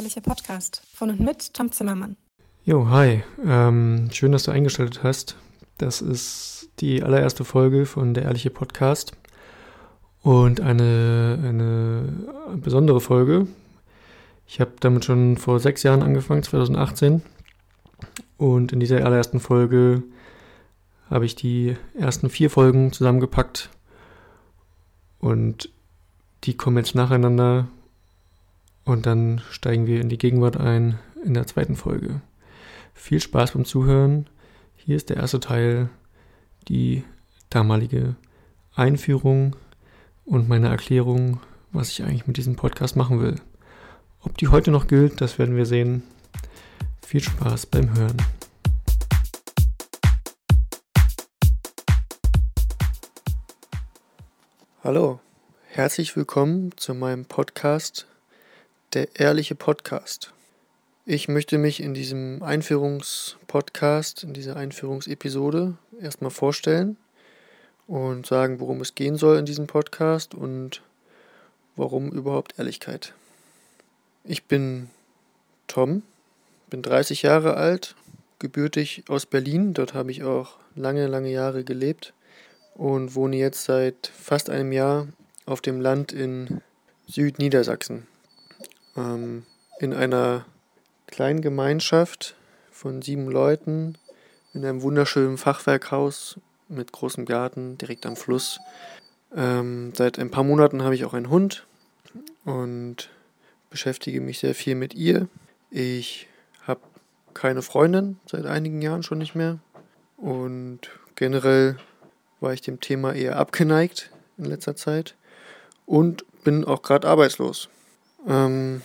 ehrliche Podcast von und mit Tom Zimmermann. Jo, hi. Ähm, schön, dass du eingeschaltet hast. Das ist die allererste Folge von der ehrliche Podcast und eine, eine besondere Folge. Ich habe damit schon vor sechs Jahren angefangen, 2018. Und in dieser allerersten Folge habe ich die ersten vier Folgen zusammengepackt und die kommen jetzt nacheinander und dann steigen wir in die Gegenwart ein in der zweiten Folge. Viel Spaß beim Zuhören. Hier ist der erste Teil, die damalige Einführung und meine Erklärung, was ich eigentlich mit diesem Podcast machen will. Ob die heute noch gilt, das werden wir sehen. Viel Spaß beim Hören. Hallo, herzlich willkommen zu meinem Podcast der ehrliche Podcast. Ich möchte mich in diesem Einführungspodcast, in dieser Einführungsepisode erstmal vorstellen und sagen, worum es gehen soll in diesem Podcast und warum überhaupt Ehrlichkeit. Ich bin Tom, bin 30 Jahre alt, gebürtig aus Berlin, dort habe ich auch lange, lange Jahre gelebt und wohne jetzt seit fast einem Jahr auf dem Land in Südniedersachsen ähm, in einer kleinen Gemeinschaft von sieben Leuten in einem wunderschönen Fachwerkhaus mit großem Garten direkt am Fluss. Ähm, seit ein paar Monaten habe ich auch einen Hund und beschäftige mich sehr viel mit ihr. Ich habe keine Freundin seit einigen Jahren schon nicht mehr und generell war ich dem Thema eher abgeneigt in letzter Zeit und bin auch gerade arbeitslos. Ähm,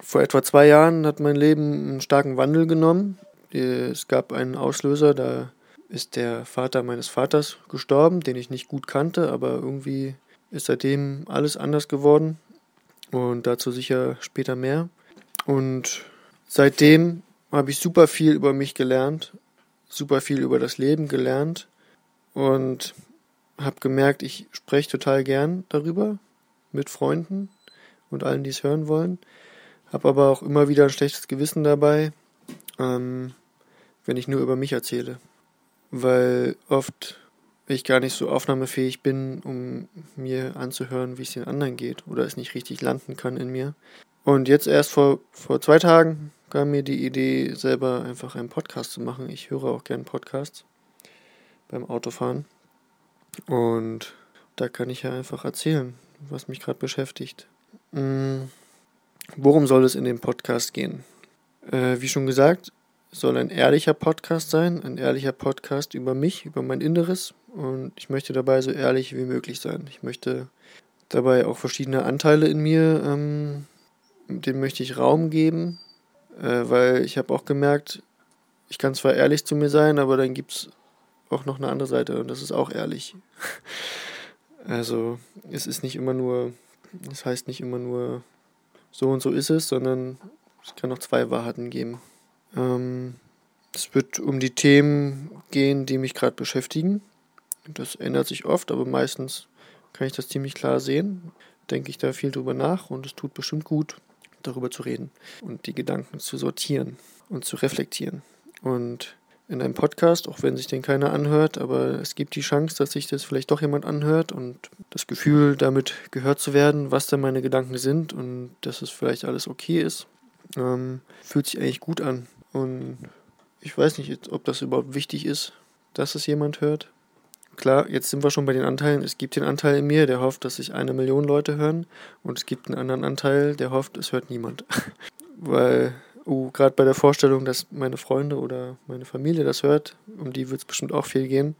vor etwa zwei Jahren hat mein Leben einen starken Wandel genommen. Es gab einen Auslöser, da ist der Vater meines Vaters gestorben, den ich nicht gut kannte, aber irgendwie ist seitdem alles anders geworden und dazu sicher später mehr. Und seitdem habe ich super viel über mich gelernt, super viel über das Leben gelernt und habe gemerkt, ich spreche total gern darüber mit Freunden und allen, die es hören wollen. Habe aber auch immer wieder ein schlechtes Gewissen dabei, ähm, wenn ich nur über mich erzähle. Weil oft ich gar nicht so aufnahmefähig bin, um mir anzuhören, wie es den anderen geht oder es nicht richtig landen kann in mir. Und jetzt erst vor, vor zwei Tagen kam mir die Idee, selber einfach einen Podcast zu machen. Ich höre auch gerne Podcasts beim Autofahren. Und da kann ich ja einfach erzählen, was mich gerade beschäftigt. Mm, worum soll es in dem Podcast gehen? Äh, wie schon gesagt, soll ein ehrlicher Podcast sein, ein ehrlicher Podcast über mich, über mein Inneres und ich möchte dabei so ehrlich wie möglich sein. Ich möchte dabei auch verschiedene Anteile in mir, ähm, denen möchte ich Raum geben, äh, weil ich habe auch gemerkt, ich kann zwar ehrlich zu mir sein, aber dann gibt es auch noch eine andere Seite und das ist auch ehrlich. also es ist nicht immer nur das heißt nicht immer nur so und so ist es, sondern es kann auch zwei Wahrheiten geben. Ähm, es wird um die Themen gehen, die mich gerade beschäftigen. Das ändert sich oft, aber meistens kann ich das ziemlich klar sehen. Denke ich da viel drüber nach und es tut bestimmt gut, darüber zu reden und die Gedanken zu sortieren und zu reflektieren. Und in einem Podcast, auch wenn sich den keiner anhört, aber es gibt die Chance, dass sich das vielleicht doch jemand anhört und das Gefühl, damit gehört zu werden, was denn meine Gedanken sind und dass es vielleicht alles okay ist, ähm, fühlt sich eigentlich gut an. Und ich weiß nicht, ob das überhaupt wichtig ist, dass es jemand hört. Klar, jetzt sind wir schon bei den Anteilen. Es gibt den Anteil in mir, der hofft, dass sich eine Million Leute hören und es gibt einen anderen Anteil, der hofft, es hört niemand. Weil uh, gerade bei der Vorstellung, dass meine Freunde oder meine Familie das hört, um die wird es bestimmt auch viel gehen,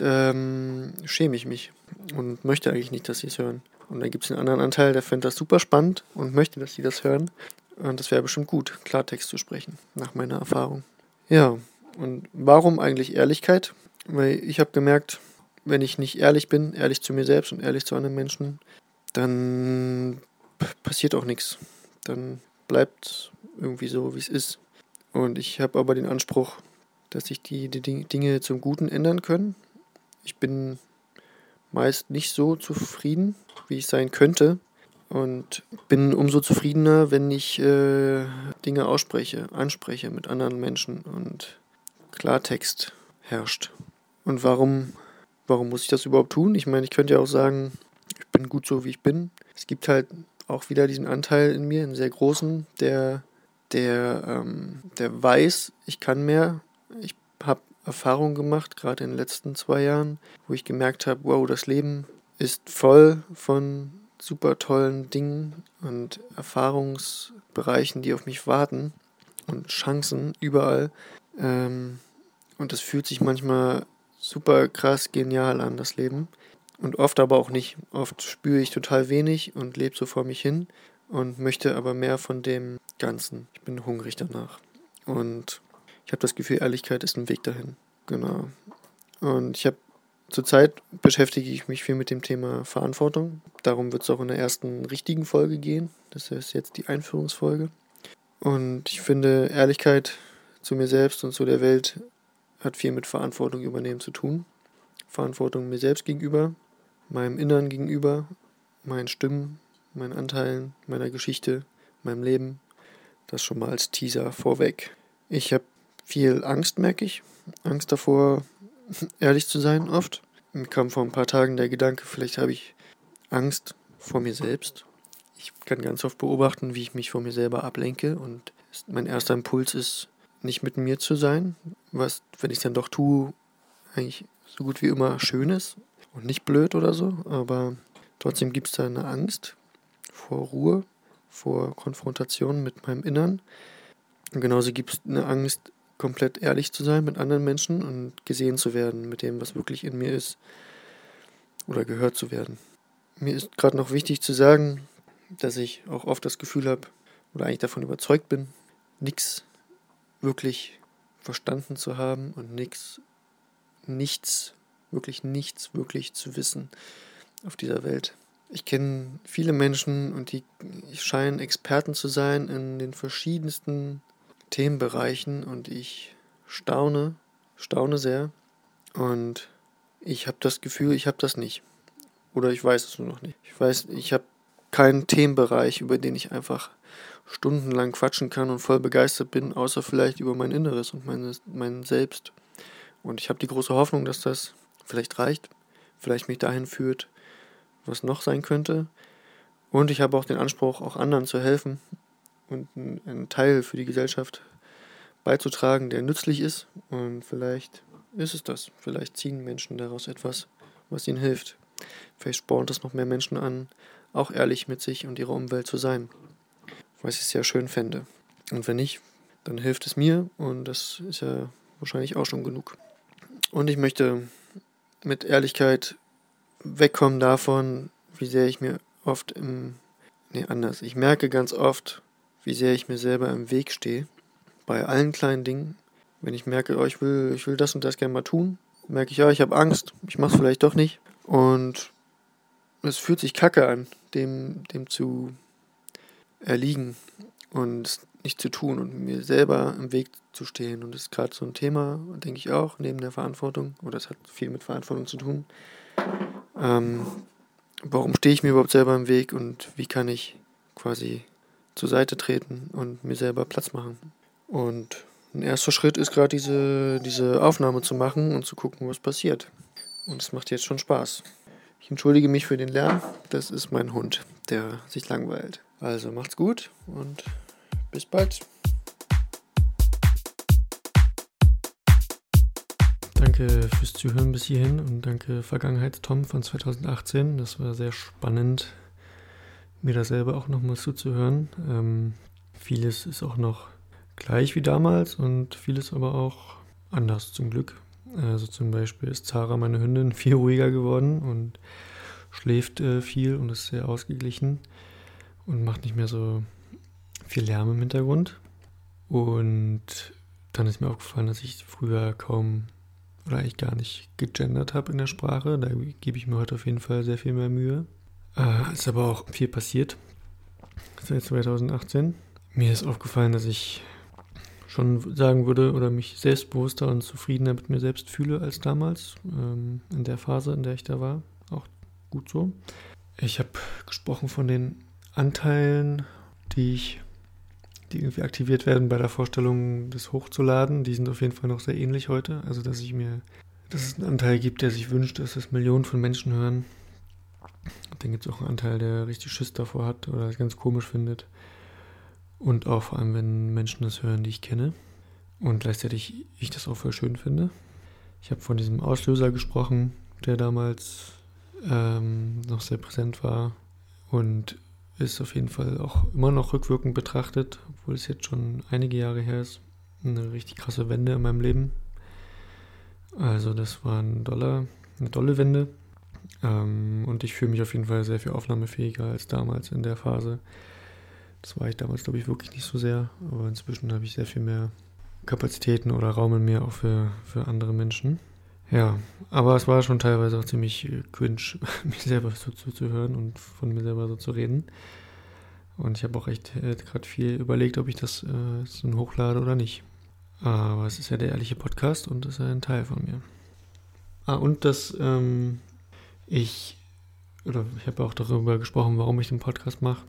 ähm, schäme ich mich und möchte eigentlich nicht, dass sie es hören. Und dann gibt es einen anderen Anteil, der findet das super spannend und möchte, dass sie das hören. Und das wäre bestimmt gut, Klartext zu sprechen, nach meiner Erfahrung. Ja, und warum eigentlich Ehrlichkeit? Weil ich habe gemerkt, wenn ich nicht ehrlich bin, ehrlich zu mir selbst und ehrlich zu anderen Menschen, dann passiert auch nichts. Dann bleibt irgendwie so, wie es ist. Und ich habe aber den Anspruch, dass sich die, die Dinge zum Guten ändern können. Ich bin meist nicht so zufrieden, wie ich sein könnte. und bin umso zufriedener, wenn ich äh, Dinge ausspreche, anspreche mit anderen Menschen und Klartext herrscht. Und warum, warum muss ich das überhaupt tun? Ich meine, ich könnte ja auch sagen, ich bin gut so, wie ich bin. Es gibt halt auch wieder diesen Anteil in mir, einen sehr großen, der, der, ähm, der weiß, ich kann mehr. Ich habe Erfahrungen gemacht, gerade in den letzten zwei Jahren, wo ich gemerkt habe, wow, das Leben ist voll von super tollen Dingen und Erfahrungsbereichen, die auf mich warten und Chancen überall. Ähm, und das fühlt sich manchmal super krass genial an, das Leben. Und oft aber auch nicht. Oft spüre ich total wenig und lebe so vor mich hin und möchte aber mehr von dem Ganzen. Ich bin hungrig danach. Und ich habe das Gefühl, Ehrlichkeit ist ein Weg dahin. Genau. Und ich habe zurzeit beschäftige ich mich viel mit dem Thema Verantwortung. Darum wird es auch in der ersten richtigen Folge gehen. Das ist jetzt die Einführungsfolge. Und ich finde, Ehrlichkeit zu mir selbst und zu der Welt hat viel mit Verantwortung übernehmen zu tun. Verantwortung mir selbst gegenüber, meinem Innern gegenüber, meinen Stimmen, meinen Anteilen, meiner Geschichte, meinem Leben. Das schon mal als Teaser vorweg. Ich habe viel Angst, merke ich. Angst davor, ehrlich zu sein, oft. Mir kam vor ein paar Tagen der Gedanke, vielleicht habe ich Angst vor mir selbst. Ich kann ganz oft beobachten, wie ich mich vor mir selber ablenke und mein erster Impuls ist, nicht mit mir zu sein, was, wenn ich es dann doch tue, eigentlich so gut wie immer schön ist und nicht blöd oder so, aber trotzdem gibt es da eine Angst vor Ruhe, vor Konfrontation mit meinem Innern. Und genauso gibt es eine Angst, komplett ehrlich zu sein mit anderen Menschen und gesehen zu werden mit dem, was wirklich in mir ist oder gehört zu werden. Mir ist gerade noch wichtig zu sagen, dass ich auch oft das Gefühl habe oder eigentlich davon überzeugt bin, nichts wirklich verstanden zu haben und nichts, nichts, wirklich nichts wirklich zu wissen auf dieser Welt. Ich kenne viele Menschen und die scheinen Experten zu sein in den verschiedensten Themenbereichen und ich staune, staune sehr und ich habe das Gefühl, ich habe das nicht. Oder ich weiß es nur noch nicht. Ich weiß, ich habe keinen Themenbereich, über den ich einfach stundenlang quatschen kann und voll begeistert bin, außer vielleicht über mein Inneres und meine, mein Selbst. Und ich habe die große Hoffnung, dass das vielleicht reicht, vielleicht mich dahin führt, was noch sein könnte. Und ich habe auch den Anspruch, auch anderen zu helfen und einen Teil für die Gesellschaft beizutragen, der nützlich ist. Und vielleicht ist es das. Vielleicht ziehen Menschen daraus etwas, was ihnen hilft. Vielleicht spornt es noch mehr Menschen an, auch ehrlich mit sich und ihrer Umwelt zu sein. Was ich sehr schön fände. Und wenn nicht, dann hilft es mir und das ist ja wahrscheinlich auch schon genug. Und ich möchte mit Ehrlichkeit wegkommen davon, wie sehr ich mir oft im. Nee, anders. Ich merke ganz oft, wie sehr ich mir selber im Weg stehe. Bei allen kleinen Dingen. Wenn ich merke, oh, ich will, ich will das und das gerne mal tun, merke ich, ja, ich habe Angst, ich mache es vielleicht doch nicht. Und es fühlt sich kacke an, dem, dem zu erliegen und nicht zu tun und mir selber im Weg zu stehen. Und das ist gerade so ein Thema, denke ich auch, neben der Verantwortung, oder es hat viel mit Verantwortung zu tun. Ähm, warum stehe ich mir überhaupt selber im Weg und wie kann ich quasi zur Seite treten und mir selber Platz machen. Und ein erster Schritt ist gerade diese, diese Aufnahme zu machen und zu gucken, was passiert. Und es macht jetzt schon Spaß. Ich entschuldige mich für den Lärm. Das ist mein Hund, der sich langweilt. Also macht's gut und bis bald. Danke fürs Zuhören bis hierhin und danke Vergangenheit Tom von 2018. Das war sehr spannend mir da selber auch nochmal zuzuhören. Ähm, vieles ist auch noch gleich wie damals und vieles aber auch anders zum Glück. Also zum Beispiel ist Zara, meine Hündin, viel ruhiger geworden und schläft äh, viel und ist sehr ausgeglichen und macht nicht mehr so viel Lärm im Hintergrund. Und dann ist mir aufgefallen, dass ich früher kaum oder eigentlich gar nicht gegendert habe in der Sprache. Da gebe ich mir heute auf jeden Fall sehr viel mehr Mühe. Äh, ist aber auch viel passiert seit 2018. Mir ist aufgefallen, dass ich schon sagen würde oder mich selbstbewusster und zufriedener mit mir selbst fühle als damals, ähm, in der Phase, in der ich da war. Auch gut so. Ich habe gesprochen von den Anteilen, die ich, die irgendwie aktiviert werden bei der Vorstellung, das hochzuladen. Die sind auf jeden Fall noch sehr ähnlich heute. Also, dass ich mir, dass es einen Anteil gibt, der sich wünscht, dass es Millionen von Menschen hören. Dann gibt es auch einen Anteil, der richtig Schiss davor hat oder es ganz komisch findet. Und auch vor allem, wenn Menschen das hören, die ich kenne. Und gleichzeitig ich das auch voll schön finde. Ich habe von diesem Auslöser gesprochen, der damals ähm, noch sehr präsent war und ist auf jeden Fall auch immer noch rückwirkend betrachtet, obwohl es jetzt schon einige Jahre her ist, eine richtig krasse Wende in meinem Leben. Also das war ein Dollar, eine dolle Wende. Ähm, und ich fühle mich auf jeden Fall sehr viel aufnahmefähiger als damals in der Phase. Das war ich damals, glaube ich, wirklich nicht so sehr, aber inzwischen habe ich sehr viel mehr Kapazitäten oder Raum in mir auch für, für andere Menschen. Ja, aber es war schon teilweise auch ziemlich cringe, mich selber so zuzuhören und von mir selber so zu reden. Und ich habe auch echt äh, gerade viel überlegt, ob ich das äh, so hochlade oder nicht. Aber es ist ja der ehrliche Podcast und ist ja ein Teil von mir. Ah, und dass ähm, ich, oder ich habe auch darüber gesprochen, warum ich den Podcast mache.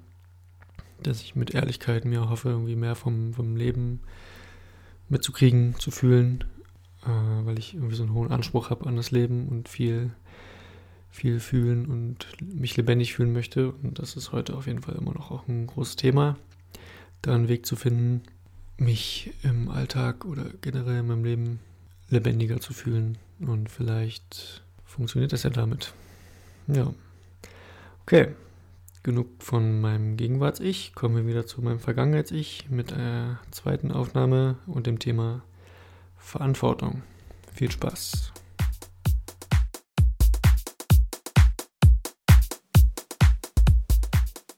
Dass ich mit Ehrlichkeit mir hoffe, irgendwie mehr vom, vom Leben mitzukriegen, zu fühlen, äh, weil ich irgendwie so einen hohen Anspruch habe an das Leben und viel, viel fühlen und mich lebendig fühlen möchte. Und das ist heute auf jeden Fall immer noch auch ein großes Thema, da einen Weg zu finden, mich im Alltag oder generell in meinem Leben lebendiger zu fühlen. Und vielleicht funktioniert das ja damit. Ja. Okay. Genug von meinem Gegenwarts-Ich. Kommen wir wieder zu meinem Vergangenheits-Ich mit der zweiten Aufnahme und dem Thema Verantwortung. Viel Spaß.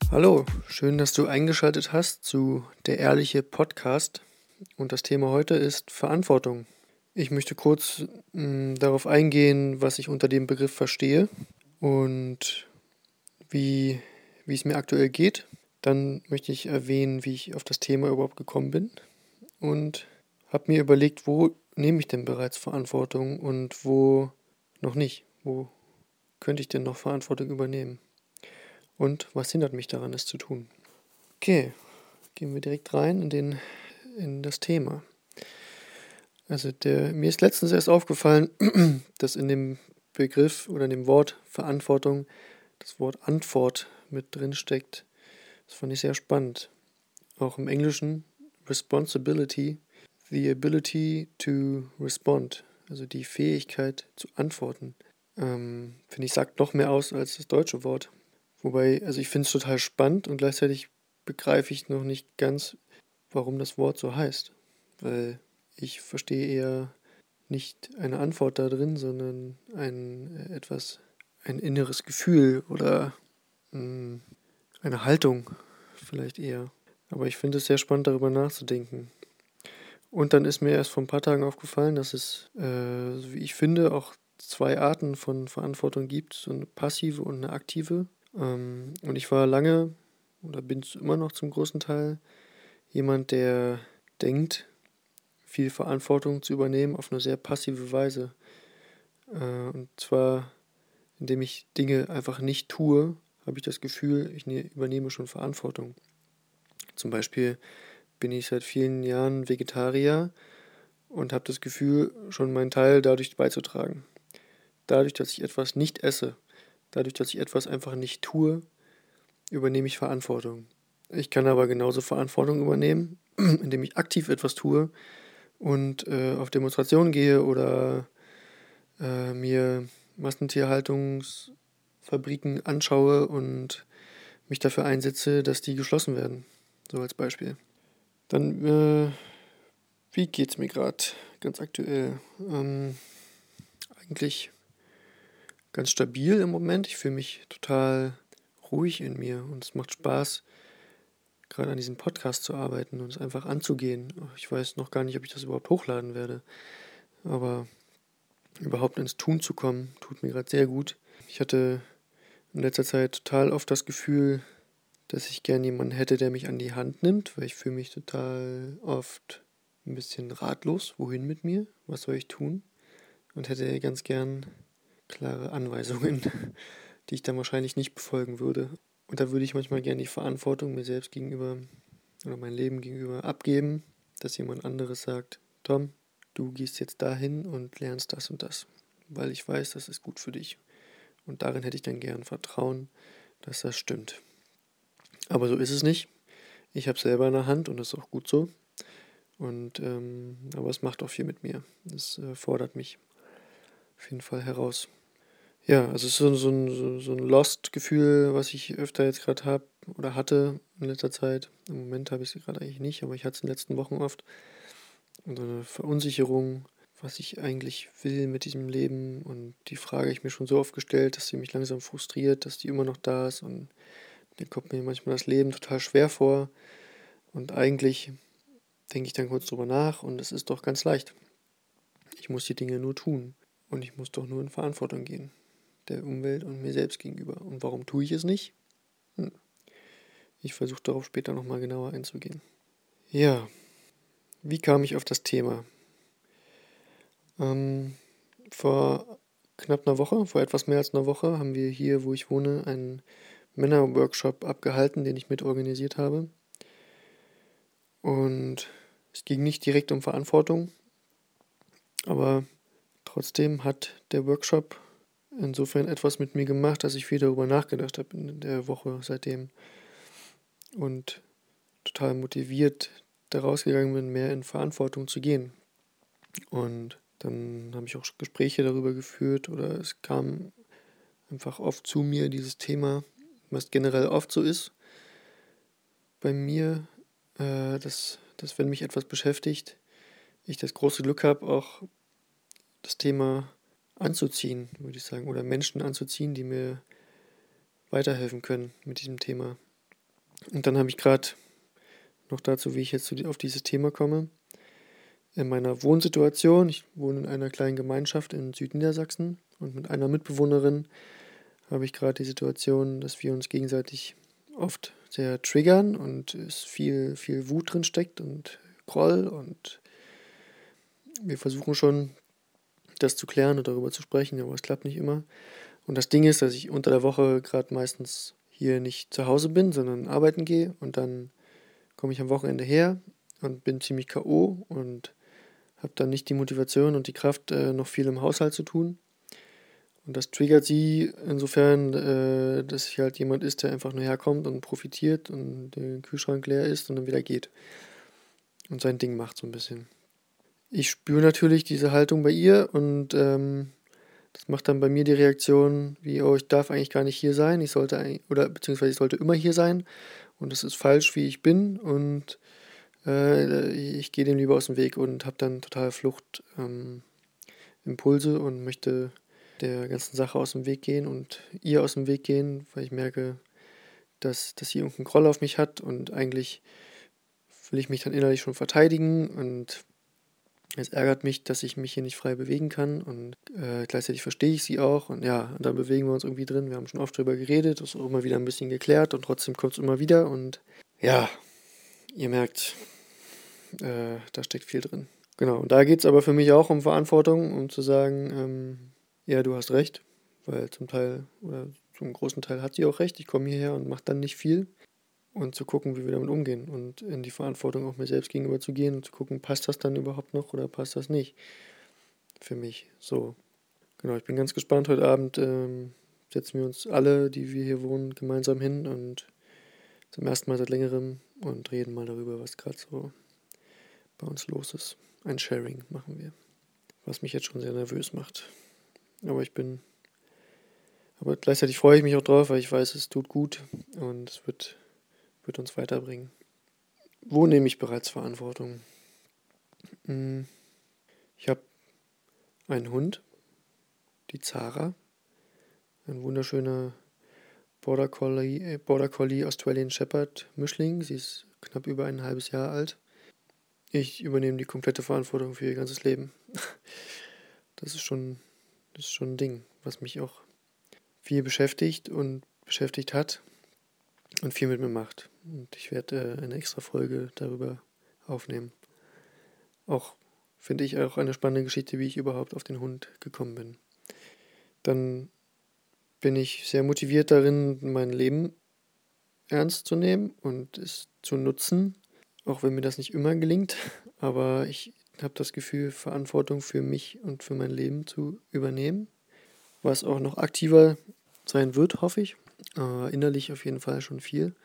Hallo, schön, dass du eingeschaltet hast zu Der Ehrliche Podcast. Und das Thema heute ist Verantwortung. Ich möchte kurz mh, mm, darauf eingehen, was ich unter dem Begriff verstehe und wie, wie es mir aktuell geht. Dann möchte ich erwähnen, wie ich auf das Thema überhaupt gekommen bin und habe mir überlegt, wo nehme ich denn bereits Verantwortung und wo noch nicht? Wo könnte ich denn noch Verantwortung übernehmen? Und was hindert mich daran, es zu tun? Okay, gehen wir direkt rein in, den, in das Thema. Also der, mir ist letztens erst aufgefallen, dass in dem Begriff oder in dem Wort Verantwortung das Wort Antwort mit drin steckt. Das fand ich sehr spannend. Auch im Englischen Responsibility the ability to respond, also die Fähigkeit zu antworten. Ähm, finde ich, sagt noch mehr aus als das deutsche Wort. Wobei, also ich finde es total spannend und gleichzeitig begreife ich noch nicht ganz, warum das Wort so heißt. Weil ich verstehe eher nicht eine Antwort da drin, sondern ein äh, etwas, ein inneres Gefühl oder mh, hm, eine Haltung vielleicht eher. Aber ich finde es sehr spannend, darüber nachzudenken. Und dann ist mir erst vor ein paar Tagen aufgefallen, dass es, äh, wie ich finde, auch zwei Arten von Verantwortung gibt, so eine passive und eine aktive. Ähm, und ich war lange oder bin immer noch zum großen Teil jemand, der denkt, viel Verantwortung zu übernehmen auf eine sehr passive Weise. Äh, und zwar, indem ich Dinge einfach nicht tue, habe ich das Gefühl, ich ne-, übernehme schon Verantwortung. Zum Beispiel bin ich seit vielen Jahren Vegetarier und habe das Gefühl, schon meinen Teil dadurch beizutragen. Dadurch, dass ich etwas nicht esse, dadurch, dass ich etwas einfach nicht tue, übernehme ich Verantwortung. Ich kann aber genauso Verantwortung übernehmen, indem ich aktiv etwas tue und äh, auf Demonstrationen gehe oder äh, mir Massentierhaltungsfabriken anschaue und mich dafür einsetze, dass die geschlossen werden. So als Beispiel. Dann, äh, wie geht's mir gerade ganz aktuell? Ähm, eigentlich ganz stabil im Moment. Ich fühle mich total ruhig in mir und es macht Spaß, gerade an diesem Podcast zu arbeiten und es einfach anzugehen. Ich weiß noch gar nicht, ob ich das überhaupt hochladen werde, aber überhaupt ins Tun zu kommen, tut mir gerade sehr gut. Ich hatte in letzter Zeit total oft das Gefühl, dass ich gern jemanden hätte, der mich an die Hand nimmt, weil ich fühle mich total oft ein bisschen ratlos, wohin mit mir, was soll ich tun und hätte ganz gern klare Anweisungen, die ich dann wahrscheinlich nicht befolgen würde. Und da würde ich manchmal gerne die Verantwortung mir selbst gegenüber oder mein Leben gegenüber abgeben, dass jemand anderes sagt, Tom, du gehst jetzt dahin und lernst das und das, weil ich weiß, das ist gut für dich. Und darin hätte ich dann gern Vertrauen, dass das stimmt. Aber so ist es nicht. Ich habe selber in der Hand und das ist auch gut so. Und ähm, aber es macht auch viel mit mir. Es äh, fordert mich auf jeden Fall heraus. Ja, also es ist so, so ein, so ein Lost-Gefühl, was ich öfter jetzt gerade habe oder hatte in letzter Zeit. Im Moment habe ich es gerade eigentlich nicht, aber ich hatte es in den letzten Wochen oft. Und so eine Verunsicherung, was ich eigentlich will mit diesem Leben. Und die Frage ich mir schon so oft gestellt, dass sie mich langsam frustriert, dass die immer noch da ist. Und dann kommt mir manchmal das Leben total schwer vor. Und eigentlich denke ich dann kurz drüber nach und es ist doch ganz leicht. Ich muss die Dinge nur tun. Und ich muss doch nur in Verantwortung gehen. Der Umwelt und mir selbst gegenüber. Und warum tue ich es nicht? Hm. Ich versuche darauf später nochmal genauer einzugehen. Ja, wie kam ich auf das Thema? Ähm, vor knapp einer Woche, vor etwas mehr als einer Woche, haben wir hier, wo ich wohne, einen Männerworkshop abgehalten, den ich mit organisiert habe. Und es ging nicht direkt um Verantwortung, aber trotzdem hat der Workshop insofern etwas mit mir gemacht, dass ich viel darüber nachgedacht habe in der Woche seitdem und total motiviert daraus gegangen bin, mehr in Verantwortung zu gehen. Und dann habe ich auch Gespräche darüber geführt oder es kam einfach oft zu mir dieses Thema, was generell oft so ist bei mir, äh, dass, dass wenn mich etwas beschäftigt, ich das große Glück habe, auch das Thema anzuziehen, würde ich sagen, oder Menschen anzuziehen, die mir weiterhelfen können mit diesem Thema. Und dann habe ich gerade noch dazu, wie ich jetzt auf dieses Thema komme. In meiner Wohnsituation, ich wohne in einer kleinen Gemeinschaft in Südniedersachsen und mit einer Mitbewohnerin habe ich gerade die Situation, dass wir uns gegenseitig oft sehr triggern und es viel, viel Wut drin steckt und Groll und wir versuchen schon, das zu klären und darüber zu sprechen, aber es klappt nicht immer. Und das Ding ist, dass ich unter der Woche gerade meistens hier nicht zu Hause bin, sondern arbeiten gehe und dann komme ich am Wochenende her und bin ziemlich K.O. und habe dann nicht die Motivation und die Kraft, äh, noch viel im Haushalt zu tun. Und das triggert sie insofern, äh, dass ich halt jemand ist, der einfach nur herkommt und profitiert und der Kühlschrank leer ist und dann wieder geht. Und sein Ding macht so ein bisschen. Ich spüre natürlich diese Haltung bei ihr und ähm, das macht dann bei mir die Reaktion, wie, oh, ich darf eigentlich gar nicht hier sein, ich sollte oder beziehungsweise ich sollte immer hier sein und es ist falsch, wie ich bin und äh, ich gehe dem lieber aus dem Weg und habe dann total Fluchtimpulse ähm, und möchte der ganzen Sache aus dem Weg gehen und ihr aus dem Weg gehen, weil ich merke, dass, dass sie irgendeinen Groll auf mich hat und eigentlich will ich mich dann innerlich schon verteidigen und es ärgert mich, dass ich mich hier nicht frei bewegen kann und äh, gleichzeitig verstehe ich sie auch und ja, und dann bewegen wir uns irgendwie drin. Wir haben schon oft drüber geredet, ist auch immer wieder ein bisschen geklärt und trotzdem kommt es immer wieder und ja, ihr merkt, äh, da steckt viel drin. Genau, und da geht es aber für mich auch um Verantwortung, um zu sagen, ähm, ja, du hast recht, weil zum Teil oder zum großen Teil hat sie auch recht, ich komme hierher und mache dann nicht viel und zu gucken, wie wir damit umgehen und in die Verantwortung auch mir selbst gegenüber zu gehen und zu gucken, passt das dann überhaupt noch oder passt das nicht für mich. So, genau, ich bin ganz gespannt. Heute Abend ähm, setzen wir uns alle, die wir hier wohnen, gemeinsam hin und zum ersten Mal seit längerem und reden mal darüber, was gerade so bei uns los ist. Ein Sharing machen wir, was mich jetzt schon sehr nervös macht. Aber ich bin, aber gleichzeitig freue ich mich auch drauf, weil ich weiß, es tut gut und es wird wird uns weiterbringen. Wo nehme ich bereits Verantwortung? Hm, ich habe einen Hund, die Zara, ein wunderschöner Border Collie, äh, Border Collie Australian Shepherd Mischling. Sie ist knapp über ein halbes Jahr alt. Ich übernehme die komplette Verantwortung für ihr ganzes Leben. Das ist schon, das ist schon ein Ding, was mich auch viel beschäftigt und beschäftigt hat und viel mit mir macht. Und ich werde äh, eine extra Folge darüber aufnehmen. Auch finde ich auch eine spannende Geschichte, wie ich überhaupt auf den Hund gekommen bin. Dann bin ich sehr motiviert darin, mein Leben ernst zu nehmen und es zu nutzen, auch wenn mir das nicht immer gelingt. Aber ich habe das Gefühl, Verantwortung für mich und für mein Leben zu übernehmen, was auch noch aktiver sein wird, hoffe ich. Äh, innerlich auf jeden Fall schon viel.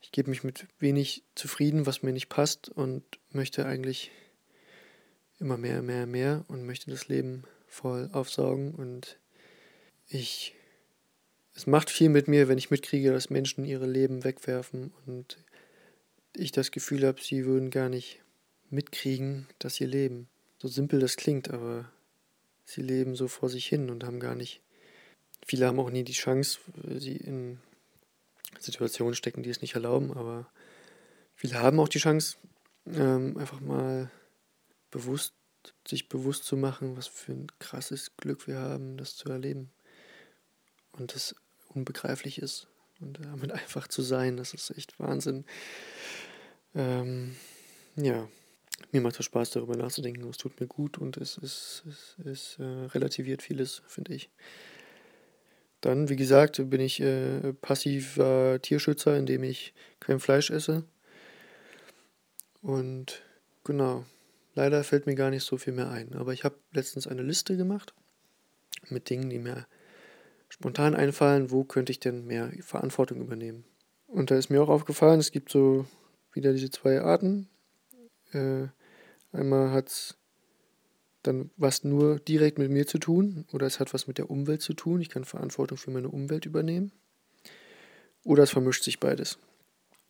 Ich gebe mich mit wenig zufrieden, was mir nicht passt und möchte eigentlich immer mehr, mehr, mehr und möchte das Leben voll aufsaugen und ich es macht viel mit mir, wenn ich mitkriege, dass Menschen ihre Leben wegwerfen und ich das Gefühl habe, sie würden gar nicht mitkriegen, dass sie leben. So simpel das klingt, aber sie leben so vor sich hin und haben gar nicht. Viele haben auch nie die Chance, sie in Situationen stecken, die es nicht erlauben, aber viele haben auch die Chance, ähm, einfach mal bewusst, sich bewusst zu machen, was für ein krasses Glück wir haben, das zu erleben. Und das unbegreiflich ist. Und damit einfach zu sein, das ist echt Wahnsinn. Ähm, ja, mir macht es Spaß, darüber nachzudenken. Es tut mir gut und es, es, es, es äh, relativiert vieles, finde ich. Dann, wie gesagt, bin ich äh, passiver Tierschützer, indem ich kein Fleisch esse. Und genau, leider fällt mir gar nicht so viel mehr ein. Aber ich habe letztens eine Liste gemacht mit Dingen, die mir spontan einfallen, wo könnte ich denn mehr Verantwortung übernehmen. Und da ist mir auch aufgefallen, es gibt so wieder diese zwei Arten. Äh, einmal hat es dann was nur direkt mit mir zu tun oder es hat was mit der Umwelt zu tun. Ich kann Verantwortung für meine Umwelt übernehmen. Oder es vermischt sich beides.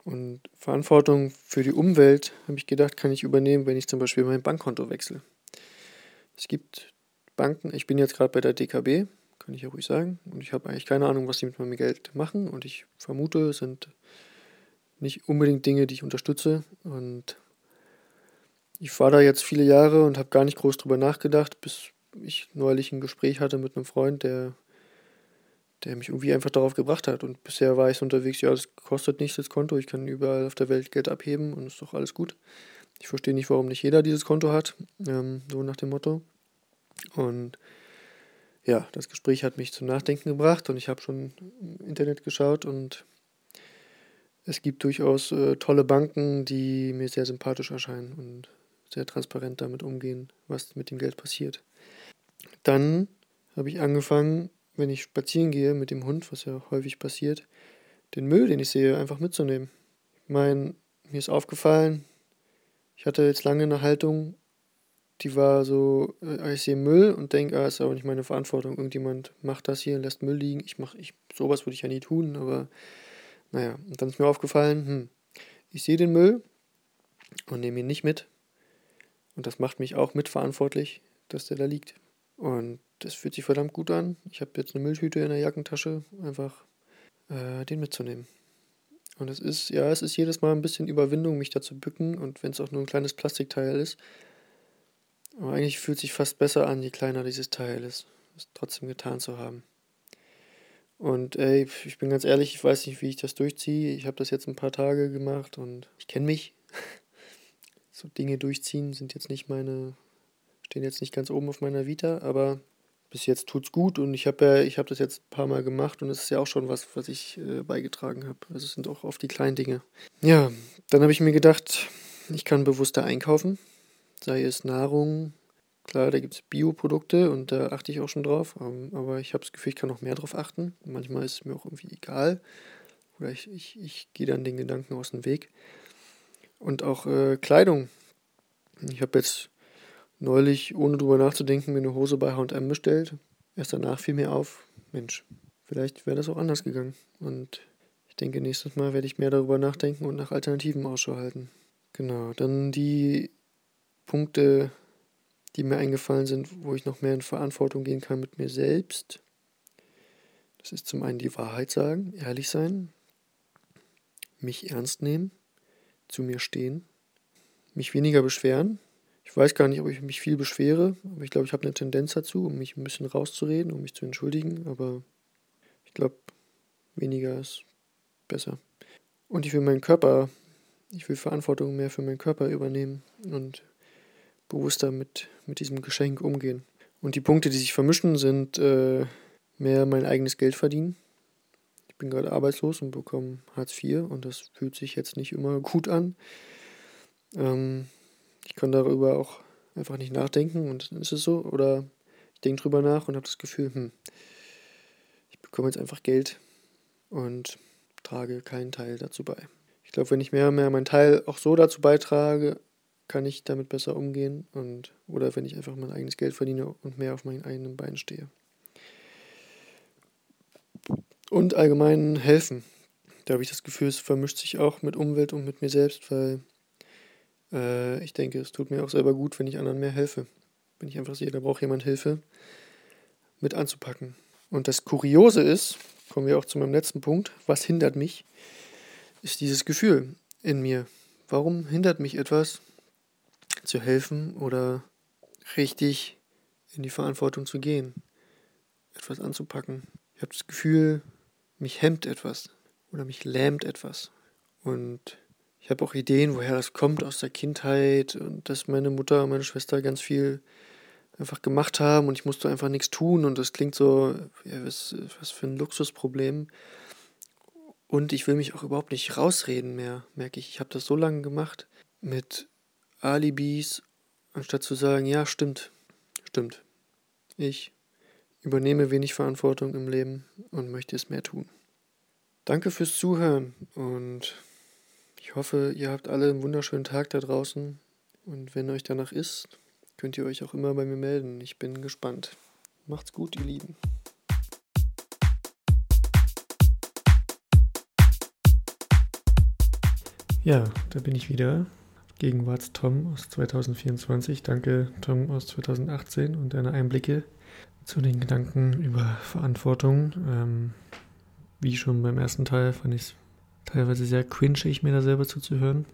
Und Verantwortung für die Umwelt, habe ich gedacht, kann ich übernehmen, wenn ich zum Beispiel mein Bankkonto wechsle. Es gibt Banken, ich bin jetzt gerade bei der DKB, kann ich ja ruhig sagen. Und ich habe eigentlich keine Ahnung, was sie mit meinem Geld machen. Und ich vermute, es sind nicht unbedingt Dinge, die ich unterstütze. Und ich war da jetzt viele Jahre und habe gar nicht groß drüber nachgedacht, bis ich neulich ein Gespräch hatte mit einem Freund, der, der mich irgendwie einfach darauf gebracht hat. Und bisher war ich so unterwegs, ja, das kostet nichts, das Konto. Ich kann überall auf der Welt Geld abheben und ist doch alles gut. Ich verstehe nicht, warum nicht jeder dieses Konto hat. Ähm, so nach dem Motto. Und ja, das Gespräch hat mich zum Nachdenken gebracht und ich habe schon im Internet geschaut und es gibt durchaus äh, tolle Banken, die mir sehr sympathisch erscheinen und sehr transparent damit umgehen, was mit dem Geld passiert. Dann habe ich angefangen, wenn ich spazieren gehe mit dem Hund, was ja häufig passiert, den Müll, den ich sehe, einfach mitzunehmen. Ich meine, mir ist aufgefallen, ich hatte jetzt lange eine Haltung, die war so, äh, ich sehe Müll und denke, ah, ist aber nicht meine Verantwortung. Irgendjemand macht das hier, lässt Müll liegen. Ich mache, ich, sowas würde ich ja nie tun, aber naja, und dann ist mir aufgefallen, hm, ich sehe den Müll und nehme ihn nicht mit. Und das macht mich auch mitverantwortlich, dass der da liegt. Und das fühlt sich verdammt gut an. Ich habe jetzt eine Mülltüte in der Jackentasche, einfach äh, den mitzunehmen. Und es ist, ja, es ist jedes Mal ein bisschen Überwindung, mich da zu bücken. Und wenn es auch nur ein kleines Plastikteil ist, aber eigentlich fühlt sich fast besser an, je kleiner dieses Teil ist, es trotzdem getan zu haben. Und ey, ich bin ganz ehrlich, ich weiß nicht, wie ich das durchziehe. Ich habe das jetzt ein paar Tage gemacht und ich kenne mich. so Dinge durchziehen sind jetzt nicht meine, stehen jetzt nicht ganz oben auf meiner Vita, aber bis jetzt tut's gut und ich habe ja, ich habe das jetzt ein paar Mal gemacht und es ist ja auch schon was, was ich äh, beigetragen habe. Also es sind auch oft die kleinen Dinge. Ja, dann habe ich mir gedacht, ich kann bewusster einkaufen sei es Nahrung. Klar, da gibt es Bioprodukte und da achte ich auch schon drauf, ähm, aber ich habe das Gefühl, ich kann noch mehr drauf achten. Manchmal ist es mir auch irgendwie egal oder ich, ich, ich gehe dann den Gedanken aus dem Weg. Und auch äh, Kleidung. Ich habe jetzt neulich, ohne drüber nachzudenken, mir eine Hose bei HM bestellt. Erst danach fiel mir auf, Mensch, vielleicht wäre das auch anders gegangen. Und ich denke, nächstes Mal werde ich mehr darüber nachdenken und nach Alternativen Ausschau halten. Genau, dann die Punkte, die mir eingefallen sind, wo ich noch mehr in Verantwortung gehen kann mit mir selbst. Das ist zum einen die Wahrheit sagen, ehrlich sein, mich ernst nehmen, zu mir stehen, mich weniger beschweren. Ich weiß gar nicht, ob ich mich viel beschwere, aber ich glaube, ich habe eine Tendenz dazu, um mich ein bisschen rauszureden, um mich zu entschuldigen, aber ich glaube, weniger ist besser. Und ich will meinen Körper, ich will Verantwortung mehr für meinen Körper übernehmen und bewusster mit, mit diesem Geschenk umgehen. Und die Punkte, die sich vermischen, sind äh, mehr mein eigenes Geld verdienen. Ich bin gerade arbeitslos und bekomme Hartz IV und das fühlt sich jetzt nicht immer gut an. Ähm, ich kann darüber auch einfach nicht nachdenken und dann ist es so. Oder ich denke drüber nach und habe das Gefühl, hm, ich bekomme jetzt einfach Geld und trage keinen Teil dazu bei. Ich glaube, wenn ich mehr und mehr meinen Teil auch so dazu beitrage, kann ich damit besser umgehen und oder wenn ich einfach mein eigenes Geld verdiene und mehr auf meinen eigenen Beinen stehe. Und allgemein helfen. Da habe ich das Gefühl, es vermischt sich auch mit Umwelt und mit mir selbst, weil äh, ich denke, es tut mir auch selber gut, wenn ich anderen mehr helfe. Wenn ich einfach sehe, da braucht jemand Hilfe, mit anzupacken. Und das Kuriose ist, kommen wir auch zu meinem letzten Punkt, was hindert mich, ist dieses Gefühl in mir. Warum hindert mich etwas zu helfen oder richtig in die Verantwortung zu gehen, etwas anzupacken? Ich habe das Gefühl, mich hemmt etwas oder mich lähmt etwas. Und ich habe auch Ideen, woher das kommt aus der Kindheit und dass meine Mutter und meine Schwester ganz viel einfach gemacht haben und ich musste einfach nichts tun und das klingt so, ja, was, was für ein Luxusproblem. Und ich will mich auch überhaupt nicht rausreden mehr, merke ich. Ich habe das so lange gemacht mit Alibis, anstatt zu sagen, ja, stimmt, stimmt. Ich übernehme wenig Verantwortung im Leben und möchte es mehr tun. Danke fürs Zuhören und ich hoffe, ihr habt alle einen wunderschönen Tag da draußen und wenn euch danach ist, könnt ihr euch auch immer bei mir melden. Ich bin gespannt. Macht's gut, ihr Lieben. Ja, da bin ich wieder. Gegenwarts-Tom aus 2024. Danke, Tom aus 2018 und deine Einblicke zu den Gedanken über Verantwortung. Ähm, wie schon beim ersten Teil fand ich es teilweise sehr cringeig, mir da selber zuzuhören.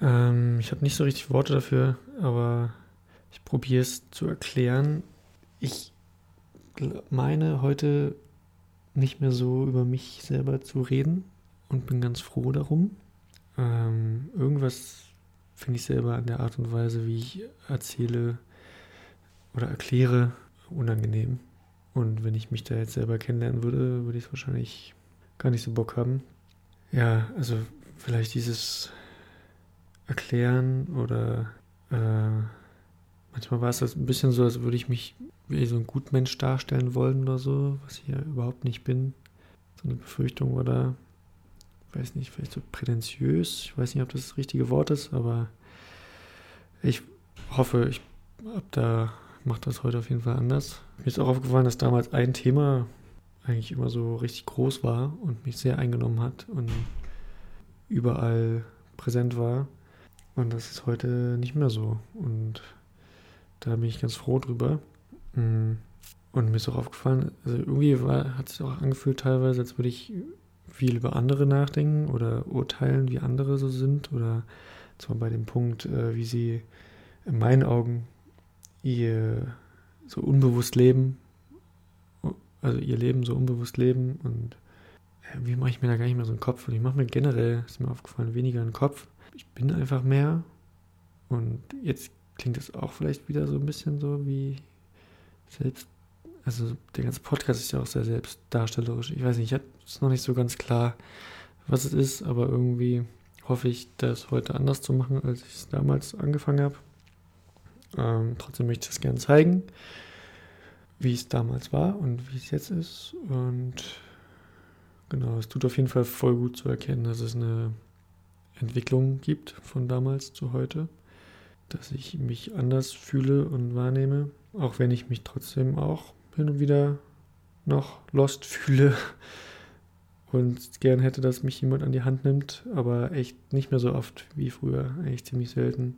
Ähm, ich habe nicht so richtig Worte dafür, aber ich probiere es zu erklären. Ich meine heute nicht mehr so über mich selber zu reden und bin ganz froh darum. Ähm, irgendwas finde ich selber an der Art und Weise, wie ich erzähle oder erkläre, unangenehm. Und wenn ich mich da jetzt selber kennenlernen würde, würde ich es wahrscheinlich gar nicht so Bock haben. Ja, also vielleicht dieses Erklären oder äh, manchmal war es das ein bisschen so, als würde ich mich wie so ein Gutmensch darstellen wollen oder so, was ich ja überhaupt nicht bin. So eine Befürchtung da, weiß nicht, vielleicht so prätentiös. Ich weiß nicht, ob das das richtige Wort ist, aber ich hoffe, ich habe da macht das heute auf jeden Fall anders. Mir ist auch aufgefallen, dass damals ein Thema eigentlich immer so richtig groß war und mich sehr eingenommen hat und überall präsent war. Und das ist heute nicht mehr so. Und da bin ich ganz froh drüber. Mm. Und mir ist auch aufgefallen, also irgendwie war, hat es auch angefühlt teilweise, als würde ich viel über andere nachdenken oder urteilen, wie andere so sind. Oder zwar bei dem Punkt, äh, wie sie in meinen Augen ihr so unbewusst leben, also ihr Leben so unbewusst leben und wie mache ich mir da gar nicht mehr so einen Kopf? Und ich mache mir generell, ist mir aufgefallen, weniger einen Kopf. Ich bin einfach mehr und jetzt klingt das auch vielleicht wieder so ein bisschen so wie selbst, also der ganze Podcast ist ja auch sehr selbstdarstellerisch. Ich weiß nicht, ich es noch nicht so ganz klar, was es ist, aber irgendwie hoffe ich, das heute anders zu machen, als ich es damals angefangen habe. Ähm, trotzdem möchte ich das gerne zeigen, wie es damals war und wie es jetzt ist. Und genau, es tut auf jeden Fall voll gut zu erkennen, dass es eine Entwicklung gibt von damals zu heute, dass ich mich anders fühle und wahrnehme, auch wenn ich mich trotzdem auch hin und wieder noch lost fühle und gern hätte, dass mich jemand an die Hand nimmt, aber echt nicht mehr so oft wie früher, eigentlich ziemlich selten.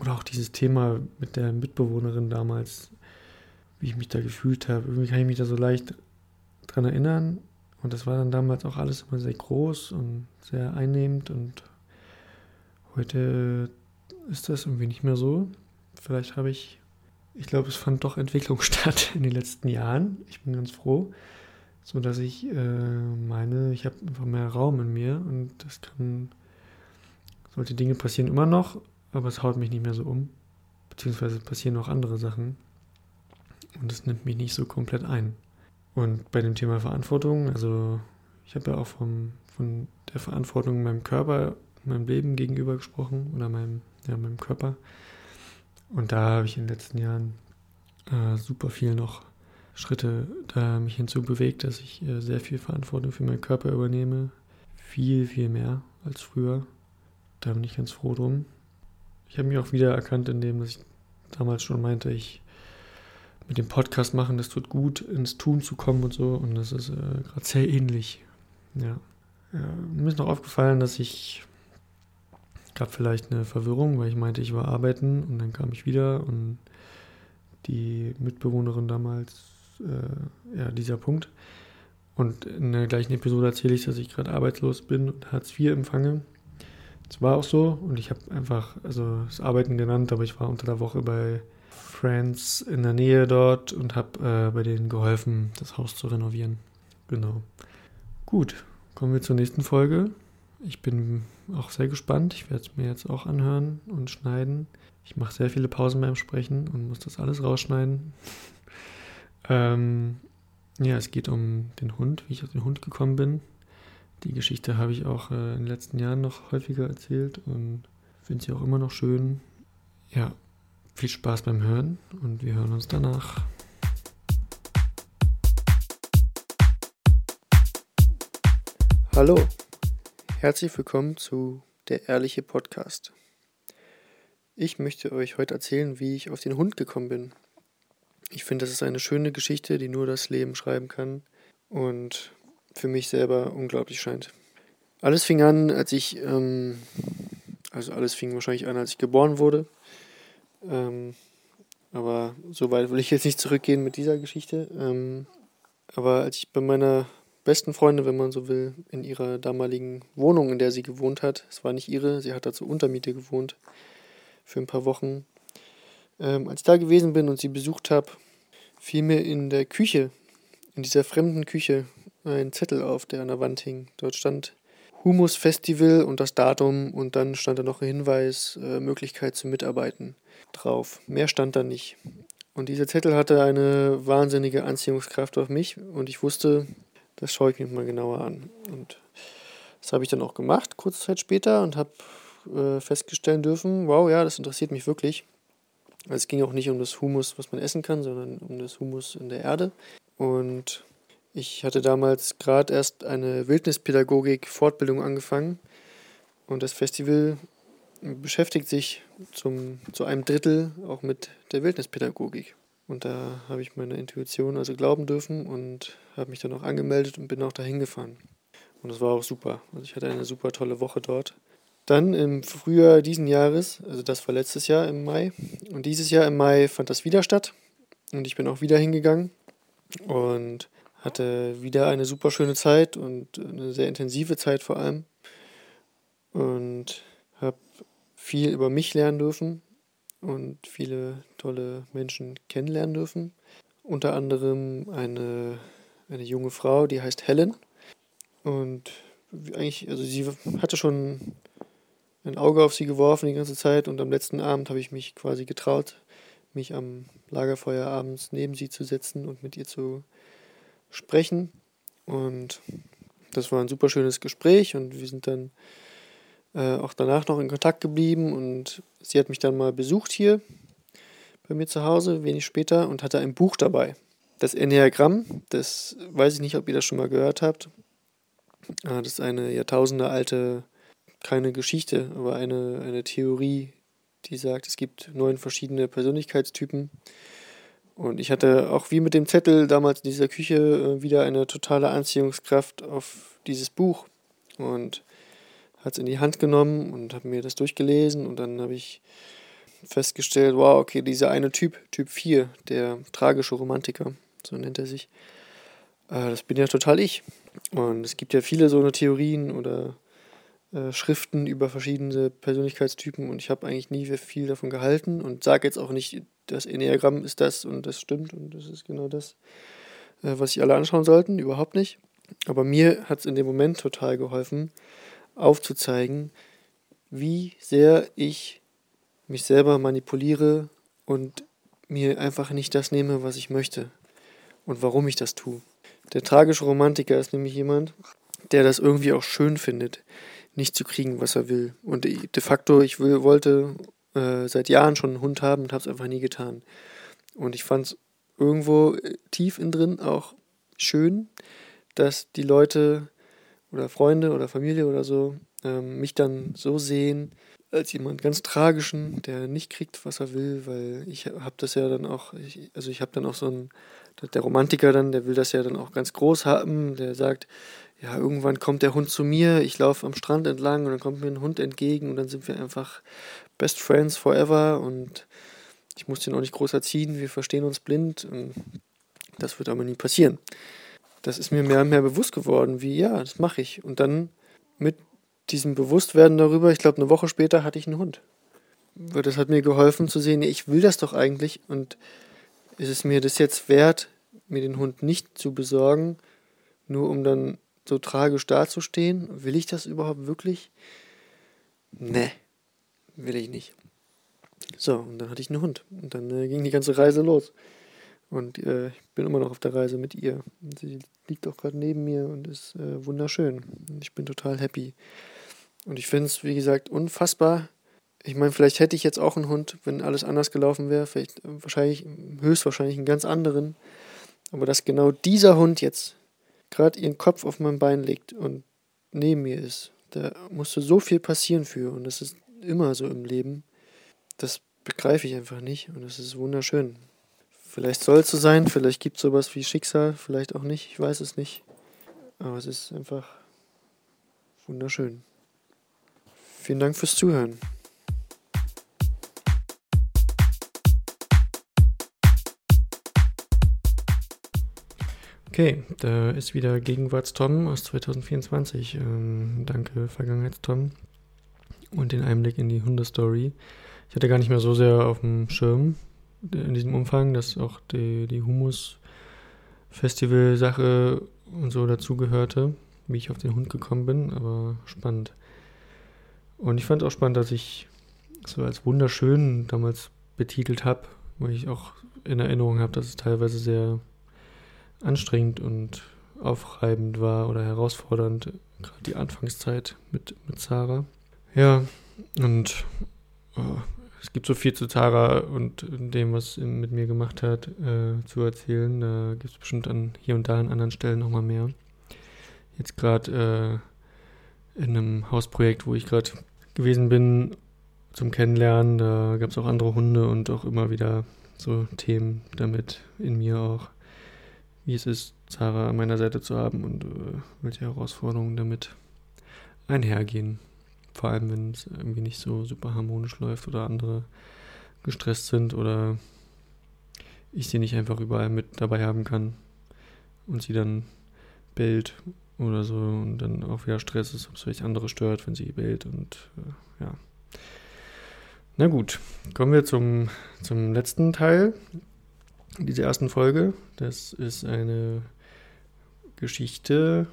Oder auch dieses Thema mit der Mitbewohnerin damals, wie ich mich da gefühlt habe. Irgendwie kann ich mich da so leicht dran erinnern. Und das war dann damals auch alles immer sehr groß und sehr einnehmend. Und heute ist das irgendwie nicht mehr so. Vielleicht habe ich, ich glaube, es fand doch Entwicklung statt in den letzten Jahren. Ich bin ganz froh, so dass ich äh, meine, ich habe einfach mehr Raum in mir und das kann, solche Dinge passieren immer noch, aber es haut mich nicht mehr so um. Beziehungsweise passieren auch andere Sachen. Und es nimmt mich nicht so komplett ein. Und bei dem Thema Verantwortung, also ich habe ja auch vom, von der Verantwortung meinem Körper, meinem Leben gegenüber gesprochen oder meinem, ja, meinem Körper. Und da habe ich in den letzten Jahren äh, super viel noch Schritte da mich hinzu bewegt, dass ich äh, sehr viel Verantwortung für meinen Körper übernehme. Viel, viel mehr als früher. Da bin ich ganz froh drum. Ich habe mich auch wieder erkannt, indem ich damals schon meinte, ich mit dem Podcast machen, das tut gut, ins Tun zu kommen und so. Und das ist äh, gerade sehr ähnlich. Ja. ja. Mir ist noch aufgefallen, dass ich gab vielleicht eine Verwirrung, weil ich meinte, ich war arbeiten und dann kam ich wieder und die Mitbewohnerin damals, äh, ja, dieser Punkt. Und in der gleichen Episode erzähle ich, dass ich gerade arbeitslos bin und Hartz IV empfange. Das war auch so und ich habe einfach, also das Arbeiten genannt, aber ich war unter der Woche bei Friends in der Nähe dort und habe äh, bei denen geholfen, das Haus zu renovieren. Genau. Gut, kommen wir zur nächsten Folge. Ich bin auch sehr gespannt. Ich werde es mir jetzt auch anhören und schneiden. Ich mache sehr viele Pausen beim Sprechen und muss das alles rausschneiden. ähm, ja, es geht um den Hund, wie ich auf den Hund gekommen bin. Die Geschichte habe ich auch äh, in den letzten Jahren noch häufiger erzählt und finde sie auch immer noch schön. Ja, viel Spaß beim Hören und wir hören uns danach. Hallo, herzlich willkommen zu Der Ehrliche Podcast. Ich möchte euch heute erzählen, wie ich auf den Hund gekommen bin. Ich finde, das ist eine schöne Geschichte, die nur das Leben schreiben kann und für mich selber unglaublich scheint. Alles fing an, als ich, ähm, also alles fing wahrscheinlich an, als ich geboren wurde. Ähm, aber so weit will ich jetzt nicht zurückgehen mit dieser Geschichte. Ähm, aber als ich bei meiner besten Freundin, wenn man so will, in ihrer damaligen Wohnung, in der sie gewohnt hat, es war nicht ihre, sie hat da zur Untermiete gewohnt für ein paar Wochen. Ähm, als ich da gewesen bin und sie besucht habe, fiel mir in der Küche, in dieser fremden Küche, ein Zettel auf, der an der Wand hing. Dort stand Humus Festival und das Datum und dann stand da noch ein Hinweis, äh, Möglichkeit zu mitarbeiten drauf. Mehr stand da nicht. Und dieser Zettel hatte eine wahnsinnige Anziehungskraft auf mich und ich wusste, das schaue ich mir mal genauer an. Und das habe ich dann auch gemacht, kurze Zeit später, und habe äh, feststellen dürfen, wow, ja, das interessiert mich wirklich. Es ging auch nicht um das Humus, was man essen kann, sondern um das Humus in der Erde. Und ich hatte damals gerade erst eine Wildnispädagogik-Fortbildung angefangen und das Festival beschäftigt sich zum, zu einem Drittel auch mit der Wildnispädagogik. Und da habe ich meine Intuition also glauben dürfen und habe mich dann auch angemeldet und bin auch dahin gefahren. Und das war auch super. Also ich hatte eine super tolle Woche dort. Dann im Frühjahr diesen Jahres, also das war letztes Jahr im Mai, und dieses Jahr im Mai fand das wieder statt. Und ich bin auch wieder hingegangen und hatte wieder eine super schöne Zeit und eine sehr intensive Zeit vor allem. Und habe viel über mich lernen dürfen und viele tolle Menschen kennenlernen dürfen. Unter anderem eine, eine junge Frau, die heißt Helen. Und eigentlich, also sie hatte schon ein Auge auf sie geworfen die ganze Zeit und am letzten Abend habe ich mich quasi getraut, mich am Lagerfeuer abends neben sie zu setzen und mit ihr zu sprechen. Und das war ein super schönes Gespräch und wir sind dann äh, auch danach noch in Kontakt geblieben und sie hat mich dann mal besucht hier bei mir zu Hause, wenig später, und hatte ein Buch dabei. Das Enneagramm, das weiß ich nicht, ob ihr das schon mal gehört habt. Ah, das ist eine Jahrtausende alte, keine Geschichte, aber eine, eine Theorie, die sagt, es gibt neun verschiedene Persönlichkeitstypen. Und ich hatte auch wie mit dem Zettel damals in dieser Küche äh, wieder eine totale Anziehungskraft auf dieses Buch. Und hat es in die Hand genommen und habe mir das durchgelesen und dann habe ich festgestellt, wow, okay, dieser eine Typ, Typ 4, der tragische Romantiker, so nennt er sich, äh, das bin ja total ich. Und es gibt ja viele so eine Theorien oder äh, Schriften über verschiedene Persönlichkeitstypen und ich habe eigentlich nie viel davon gehalten und sage jetzt auch nicht, das Enneagramm ist das und das stimmt und das ist genau das, äh, was sich alle anschauen sollten, überhaupt nicht. Aber mir hat es in dem Moment total geholfen, aufzuzeigen, wie sehr ich mich selber manipuliere und mir einfach nicht das nehme, was ich möchte und warum ich das tue. Der tragische Romantiker ist nämlich jemand, der das irgendwie auch schön findet, nicht zu kriegen, was er will. Und de facto, ich will, wollte äh, seit Jahren schon einen Hund haben und habe es einfach nie getan. Und ich fand es irgendwo äh, tief in drin auch schön, dass die Leute oder Freunde oder Familie oder so ähm, mich dann so sehen als jemand ganz tragischen, der nicht kriegt, was er will, weil ich habe das ja dann auch, ich, also ich habe dann auch so ein, der Romantiker dann, der will das ja dann auch ganz groß haben, der sagt, ja, irgendwann kommt der Hund zu mir, ich laufe am Strand entlang und dann kommt mir ein Hund entgegen und dann sind wir einfach Best Friends forever und ich muss den auch nicht groß erziehen, wir verstehen uns blind und das wird aber nie passieren. Das ist mir mehr und mehr bewusst geworden, wie ja, das mache ich. Und dann mit diesem Bewusstwerden darüber, ich glaube, eine Woche später hatte ich einen Hund. Das hat mir geholfen zu sehen, ich will das doch eigentlich und ist es mir das jetzt wert, mir den Hund nicht zu besorgen, nur um dann so tragisch dazustehen? Will ich das überhaupt wirklich? Ne, will ich nicht. So, und dann hatte ich einen Hund. Und dann äh, ging die ganze Reise los. Und äh, ich bin immer noch auf der Reise mit ihr. Und sie liegt auch gerade neben mir und ist äh, wunderschön. Und ich bin total happy. Und ich finde es, wie gesagt, unfassbar. Ich meine, vielleicht hätte ich jetzt auch einen Hund, wenn alles anders gelaufen wäre. Vielleicht äh, wahrscheinlich, höchstwahrscheinlich einen ganz anderen. Aber dass genau dieser Hund jetzt gerade ihren Kopf auf mein Bein legt und neben mir ist, da musste so viel passieren für. Und das ist immer so im Leben. Das begreife ich einfach nicht. Und das ist wunderschön. Vielleicht soll es so sein, vielleicht gibt es sowas wie Schicksal, vielleicht auch nicht, ich weiß es nicht. Aber es ist einfach wunderschön. Vielen Dank fürs Zuhören. Okay, da ist wieder Gegenwarts-Tom aus 2024. Ähm, danke, Vergangenheits-Tom. Und den Einblick in die Hundestory. Ich hatte gar nicht mehr so sehr auf dem Schirm in diesem Umfang, dass auch die, die Humus-Festival-Sache und so dazugehörte, wie ich auf den Hund gekommen bin, aber spannend. Und ich fand es auch spannend, dass ich so als wunderschön damals betitelt habe, weil ich auch in Erinnerung habe, dass es teilweise sehr anstrengend und aufreibend war oder herausfordernd, gerade die Anfangszeit mit, mit Sarah. Ja, und oh, es gibt so viel zu Tara und dem, was sie mit mir gemacht hat, äh, zu erzählen. Da gibt es bestimmt an hier und da an anderen Stellen nochmal mehr. Jetzt gerade äh, in einem Hausprojekt, wo ich gerade gewesen bin zum Kennenlernen, da gab es auch andere Hunde und auch immer wieder so Themen damit in mir auch wie es ist, Zara an meiner Seite zu haben und äh, welche Herausforderungen damit einhergehen. Vor allem, wenn es irgendwie nicht so super harmonisch läuft oder andere gestresst sind oder ich sie nicht einfach überall mit dabei haben kann und sie dann bellt oder so und dann auch wieder Stress ist, ob es vielleicht andere stört, wenn sie bellt und äh, ja. Na gut, kommen wir zum, zum letzten Teil diese ersten Folge. Das ist eine Geschichte,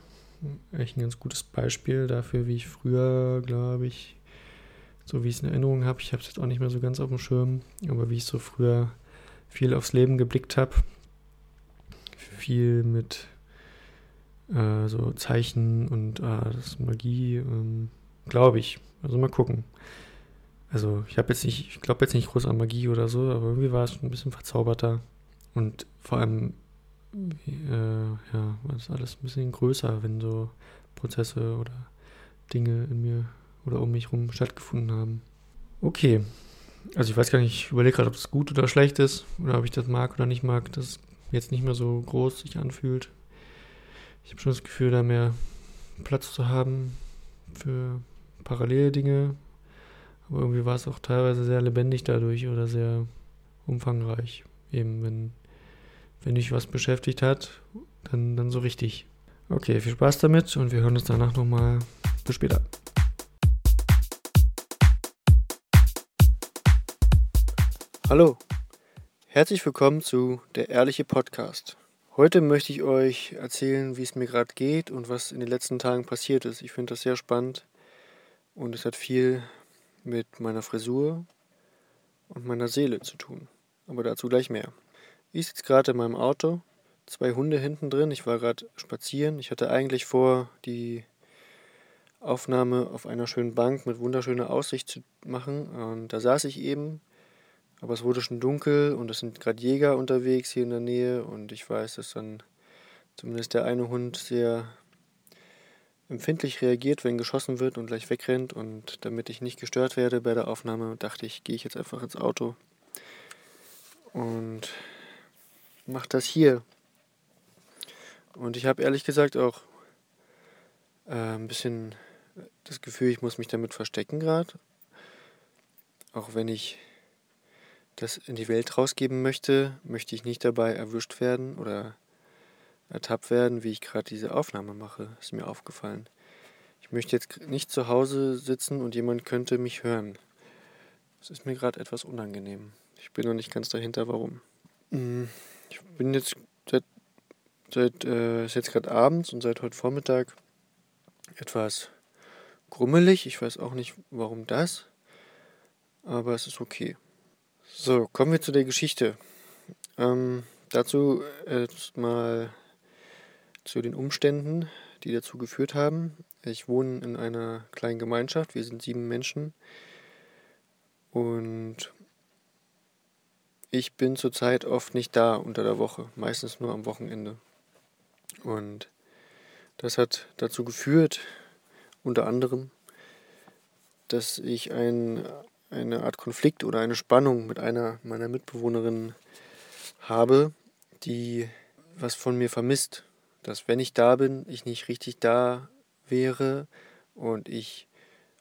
echt ein ganz gutes Beispiel dafür, wie ich früher, glaube ich, so wie ich es in Erinnerung habe, ich habe es jetzt auch nicht mehr so ganz auf dem Schirm, aber wie ich so früher viel aufs Leben geblickt habe, viel mit äh, so Zeichen und ah, das ist Magie, ähm, glaube ich. Also mal gucken. Also ich habe jetzt nicht, ich glaube jetzt nicht groß an Magie oder so, aber irgendwie war es ein bisschen verzauberter. Und vor allem, äh, ja, das alles ein bisschen größer, wenn so Prozesse oder Dinge in mir oder um mich herum stattgefunden haben. Okay. Also ich weiß gar nicht, ich überlege gerade, ob das gut oder schlecht ist oder ob ich das mag oder nicht mag, dass es jetzt nicht mehr so groß sich anfühlt. Ich habe schon das Gefühl, da mehr Platz zu haben für parallele Dinge. Aber irgendwie war es auch teilweise sehr lebendig dadurch oder sehr umfangreich. Eben wenn wenn dich was beschäftigt hat, dann, dann so richtig. Okay, viel Spaß damit und wir hören uns danach nochmal. Bis später. Hallo, herzlich willkommen zu Der Ehrliche Podcast. Heute möchte ich euch erzählen, wie es mir gerade geht und was in den letzten Tagen passiert ist. Ich finde das sehr spannend und es hat viel mit meiner Frisur und meiner Seele zu tun. Aber dazu gleich mehr. Ich sitze gerade in meinem Auto, zwei Hunde hinten drin. Ich war gerade spazieren. Ich hatte eigentlich vor, die Aufnahme auf einer schönen Bank mit wunderschöner Aussicht zu machen. Und da saß ich eben, aber es wurde schon dunkel und es sind gerade Jäger unterwegs hier in der Nähe und ich weiß, dass dann zumindest der eine Hund sehr empfindlich reagiert, wenn geschossen wird und gleich wegrennt. Und damit ich nicht gestört werde bei der Aufnahme, dachte ich, gehe ich jetzt einfach ins Auto und mache das hier. Und ich habe ehrlich gesagt auch äh, ein bisschen das Gefühl, ich muss mich damit verstecken gerade. Auch wenn ich das in die Welt rausgeben möchte, möchte ich nicht dabei erwischt werden oder ertappt werden, wie ich gerade diese Aufnahme mache. Ist mir aufgefallen. Ich möchte jetzt nicht zu Hause sitzen und jemand könnte mich hören. Das ist mir gerade etwas unangenehm. Ich bin noch nicht ganz dahinter, warum. Mm, ich bin jetzt seit, seit äh, ist jetzt gerade abends und seit heute Vormittag etwas grummelig. Ich weiß auch nicht, warum das, aber es ist okay. So, kommen wir zu der Geschichte. Ähm, dazu erstmal zu den Umständen, die dazu geführt haben. Ich wohne in einer kleinen Gemeinschaft, wir sind sieben Menschen und ich bin zurzeit oft nicht da unter der Woche, meistens nur am Wochenende. Und das hat dazu geführt, unter anderem, dass ich ein, eine Art Konflikt oder eine Spannung mit einer meiner Mitbewohnerinnen habe, die was von mir vermisst dass wenn ich da bin, ich nicht richtig da wäre und ich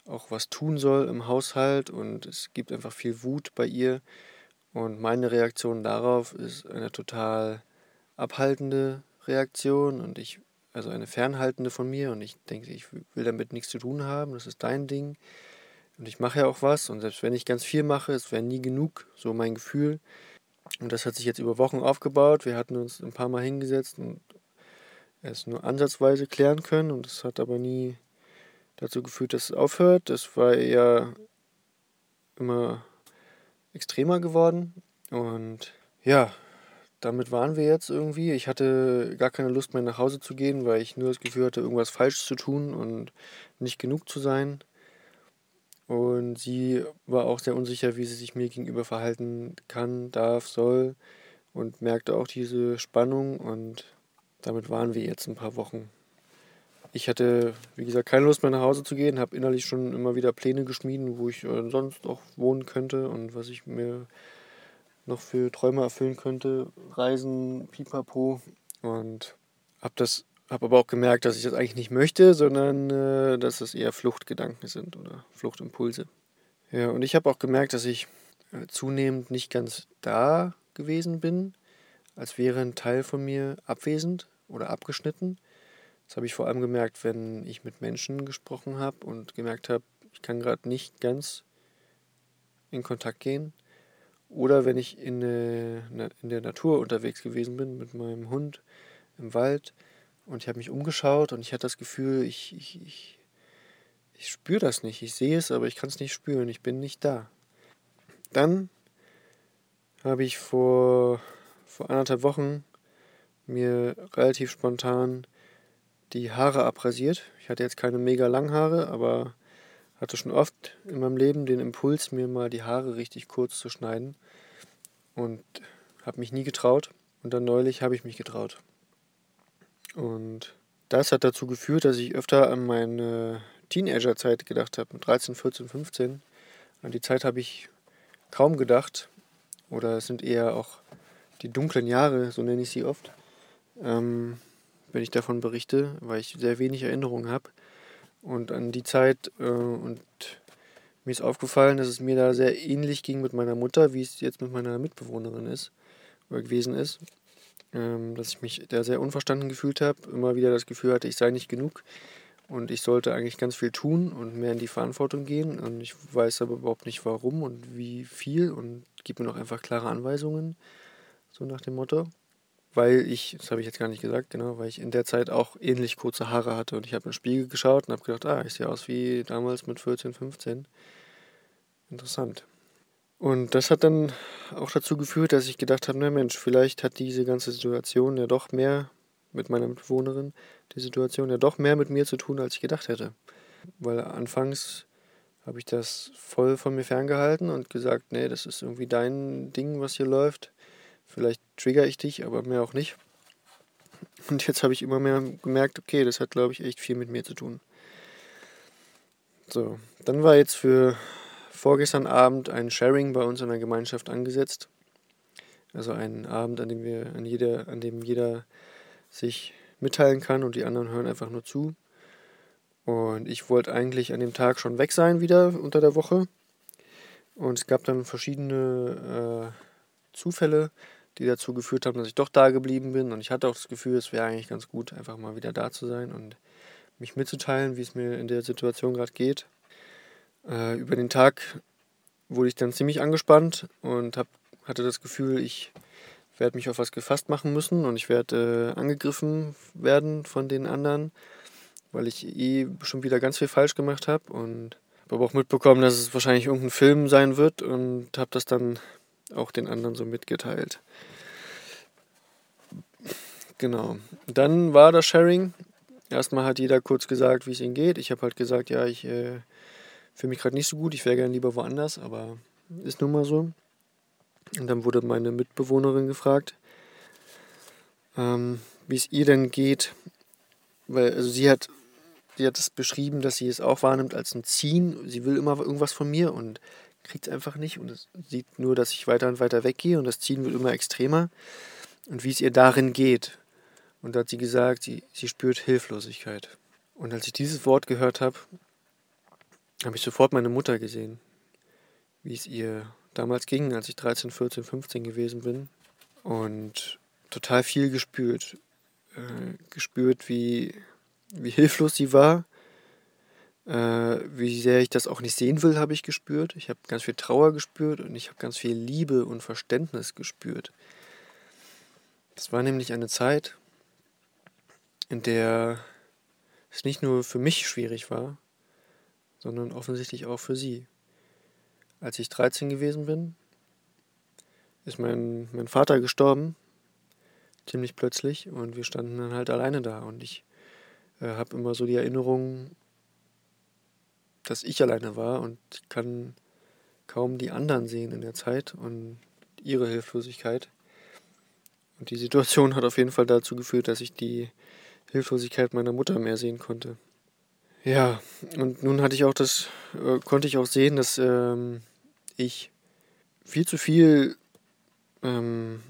auch was tun soll im Haushalt und es gibt einfach viel Wut bei ihr und meine Reaktion darauf ist eine total abhaltende Reaktion und ich also eine fernhaltende von mir und ich denke, ich will damit nichts zu tun haben, das ist dein Ding und ich mache ja auch was und selbst wenn ich ganz viel mache, es wäre nie genug, so mein Gefühl. Und das hat sich jetzt über Wochen aufgebaut. Wir hatten uns ein paar Mal hingesetzt und es nur ansatzweise klären können und es hat aber nie dazu geführt, dass es aufhört. Das war eher immer extremer geworden und ja, damit waren wir jetzt irgendwie. Ich hatte gar keine Lust mehr nach Hause zu gehen, weil ich nur das Gefühl hatte, irgendwas falsch zu tun und nicht genug zu sein. Und sie war auch sehr unsicher, wie sie sich mir gegenüber verhalten kann, darf, soll und merkte auch diese Spannung und damit waren wir jetzt ein paar Wochen. Ich hatte, wie gesagt, keine Lust mehr nach Hause zu gehen, habe innerlich schon immer wieder Pläne geschmieden, wo ich äh, sonst auch wohnen könnte und was ich mir noch für Träume erfüllen könnte. Reisen, pipapo. Und habe das habe aber auch gemerkt, dass ich das eigentlich nicht möchte, sondern äh, dass das eher Fluchtgedanken sind oder Fluchtimpulse. Ja, und ich habe auch gemerkt, dass ich äh, zunehmend nicht ganz da gewesen bin, als wäre ein Teil von mir abwesend oder abgeschnitten. Das habe ich vor allem gemerkt, wenn ich mit Menschen gesprochen habe und gemerkt habe, ich kann gerade nicht ganz in Kontakt gehen. Oder wenn ich in, in der Natur unterwegs gewesen bin mit meinem Hund im Wald und ich habe mich umgeschaut und ich hatte das Gefühl, ich, ich, ich, ich spüre das nicht. Ich sehe es, aber ich kann es nicht spüren. Ich bin nicht da. Dann habe ich vor, vor anderthalb Wochen mir relativ spontan die Haare abrasiert. Ich hatte jetzt keine mega langen Haare, aber hatte schon oft in meinem Leben den Impuls, mir mal die Haare richtig kurz zu schneiden. Und habe mich nie getraut. Und dann neulich habe ich mich getraut. Und das hat dazu geführt, dass ich öfter an meine Teenagerzeit gedacht habe, mit 13, 14, 15. An die Zeit habe ich kaum gedacht. Oder es sind eher auch die dunklen Jahre, so nenne ich sie oft ähm, wenn ich davon berichte, weil ich sehr wenig Erinnerungen habe. Und an die Zeit äh, und mir ist aufgefallen, dass es mir da sehr ähnlich ging mit meiner Mutter, wie es jetzt mit meiner Mitbewohnerin ist oder gewesen ist. Ähm, dass ich mich da sehr unverstanden gefühlt habe, immer wieder das Gefühl hatte, ich sei nicht genug und ich sollte eigentlich ganz viel tun und mehr in die Verantwortung gehen. Und ich weiß aber überhaupt nicht warum und wie viel und gib mir noch einfach klare Anweisungen, so nach dem Motto weil ich, das habe ich jetzt gar nicht gesagt, genau, weil ich in der Zeit auch ähnlich kurze Haare hatte und ich habe in den Spiegel geschaut und habe gedacht, ah, ich sehe aus wie damals mit 14, 15. Interessant. Und das hat dann auch dazu geführt, dass ich gedacht habe, na Mensch, vielleicht hat diese ganze Situation ja doch mehr mit meiner Mitbewohnerin, die Situation ja doch mehr mit mir zu tun, als ich gedacht hätte. Weil anfangs habe ich das voll von mir ferngehalten und gesagt, nee, das ist irgendwie dein Ding, was hier läuft. Vielleicht trigger ich dich, aber mehr auch nicht. Und jetzt habe ich immer mehr gemerkt, okay, das hat, glaube ich, echt viel mit mir zu tun. So, dann war jetzt für vorgestern Abend ein Sharing bei uns in der Gemeinschaft angesetzt. Also ein Abend, an dem wir, an jeder, an dem jeder sich mitteilen kann und die anderen hören einfach nur zu. Und ich wollte eigentlich an dem Tag schon weg sein wieder unter der Woche. Und es gab dann verschiedene äh, Zufälle, die dazu geführt haben, dass ich doch da geblieben bin. Und ich hatte auch das Gefühl, es wäre eigentlich ganz gut, einfach mal wieder da zu sein und mich mitzuteilen, wie es mir in der Situation gerade geht. Äh, über den Tag wurde ich dann ziemlich angespannt und hab, hatte das Gefühl, ich werde mich auf was gefasst machen müssen und ich werde äh, angegriffen werden von den anderen, weil ich eh schon wieder ganz viel falsch gemacht habe und habe aber auch mitbekommen, dass es wahrscheinlich irgendein Film sein wird und habe das dann auch den anderen so mitgeteilt. Genau. Dann war das Sharing. Erstmal hat jeder kurz gesagt, wie es ihm geht. Ich habe halt gesagt, ja, ich äh, fühle mich gerade nicht so gut, ich wäre gerne lieber woanders, aber ist nun mal so. Und dann wurde meine Mitbewohnerin gefragt, ähm, wie es ihr denn geht. Weil, also sie hat, sie hat es beschrieben, dass sie es auch wahrnimmt als ein Ziehen. Sie will immer irgendwas von mir und kriegt es einfach nicht und es sieht nur, dass ich weiter und weiter weggehe und das Ziehen wird immer extremer und wie es ihr darin geht. Und da hat sie gesagt, sie, sie spürt Hilflosigkeit. Und als ich dieses Wort gehört habe, habe ich sofort meine Mutter gesehen, wie es ihr damals ging, als ich 13, 14, 15 gewesen bin. Und total viel gespürt. Äh, gespürt, wie, wie hilflos sie war wie sehr ich das auch nicht sehen will, habe ich gespürt. Ich habe ganz viel Trauer gespürt und ich habe ganz viel Liebe und Verständnis gespürt. Das war nämlich eine Zeit, in der es nicht nur für mich schwierig war, sondern offensichtlich auch für sie. Als ich 13 gewesen bin, ist mein, mein Vater gestorben, ziemlich plötzlich, und wir standen dann halt alleine da. Und ich äh, habe immer so die Erinnerung dass ich alleine war und ich kann kaum die anderen sehen in der Zeit und ihre Hilflosigkeit. Und die Situation hat auf jeden Fall dazu geführt, dass ich die Hilflosigkeit meiner Mutter mehr sehen konnte. Ja, und nun hatte ich auch das, äh, konnte ich auch sehen, dass ähm, ich viel zu viel ähm,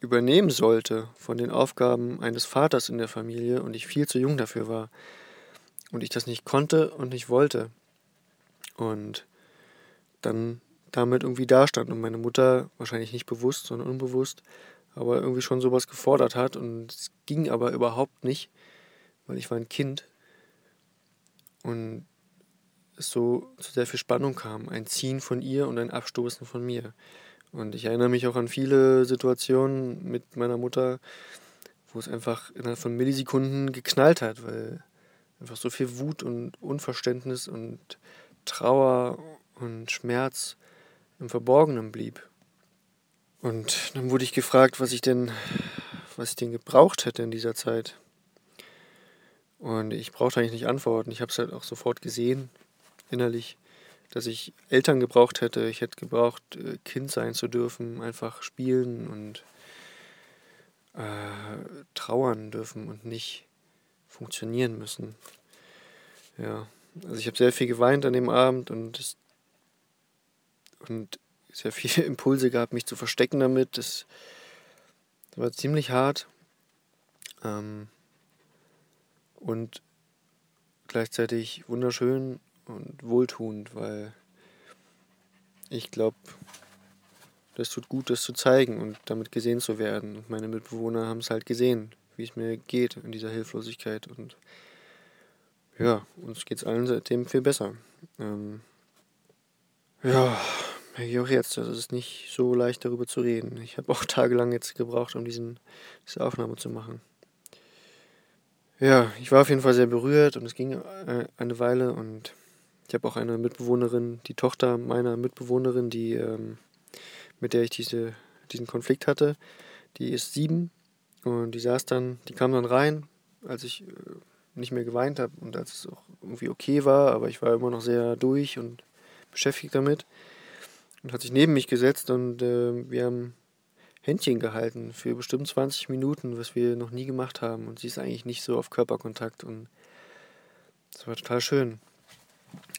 übernehmen sollte von den Aufgaben eines Vaters in der Familie und ich viel zu jung dafür war und ich das nicht konnte und nicht wollte. Und dann damit irgendwie dastand und meine Mutter wahrscheinlich nicht bewusst, sondern unbewusst, aber irgendwie schon sowas gefordert hat und es ging aber überhaupt nicht, weil ich war ein Kind und es so zu sehr viel Spannung kam, ein Ziehen von ihr und ein Abstoßen von mir. Und ich erinnere mich auch an viele Situationen mit meiner Mutter, wo es einfach innerhalb von Millisekunden geknallt hat, weil einfach so viel Wut und Unverständnis und Trauer und Schmerz im Verborgenen blieb. Und dann wurde ich gefragt, was ich denn, was ich denn gebraucht hätte in dieser Zeit. Und ich brauchte eigentlich nicht antworten. Ich habe es halt auch sofort gesehen, innerlich, dass ich Eltern gebraucht hätte. Ich hätte gebraucht, äh, Kind sein zu dürfen, einfach spielen und äh, trauern dürfen und nicht funktionieren müssen. Ja, also ich habe sehr viel geweint an dem Abend und, das, und sehr viele Impulse gehabt, mich zu verstecken damit. Das, das war ziemlich hart ähm, und gleichzeitig wunderschön und wohltuend, weil ich glaube, das tut gut, das zu zeigen und damit gesehen zu werden. Und meine Mitbewohner haben es halt gesehen, wie es mir geht in dieser Hilflosigkeit. Und ja, uns geht es allen seitdem viel besser. Ähm, ja, auch jetzt, das ist nicht so leicht darüber zu reden. Ich habe auch tagelang jetzt gebraucht, um diesen, diese Aufnahme zu machen. Ja, ich war auf jeden Fall sehr berührt und es ging äh, eine Weile und ich habe auch eine Mitbewohnerin, die Tochter meiner Mitbewohnerin, die ähm, mit der ich diese, diesen Konflikt hatte, die ist sieben und die saß dann, die kam dann rein, als ich äh, nicht mehr geweint habe und als es auch irgendwie okay war, aber ich war immer noch sehr durch und beschäftigt damit und hat sich neben mich gesetzt und äh, wir haben Händchen gehalten für bestimmt 20 Minuten, was wir noch nie gemacht haben und sie ist eigentlich nicht so auf Körperkontakt und das war total schön.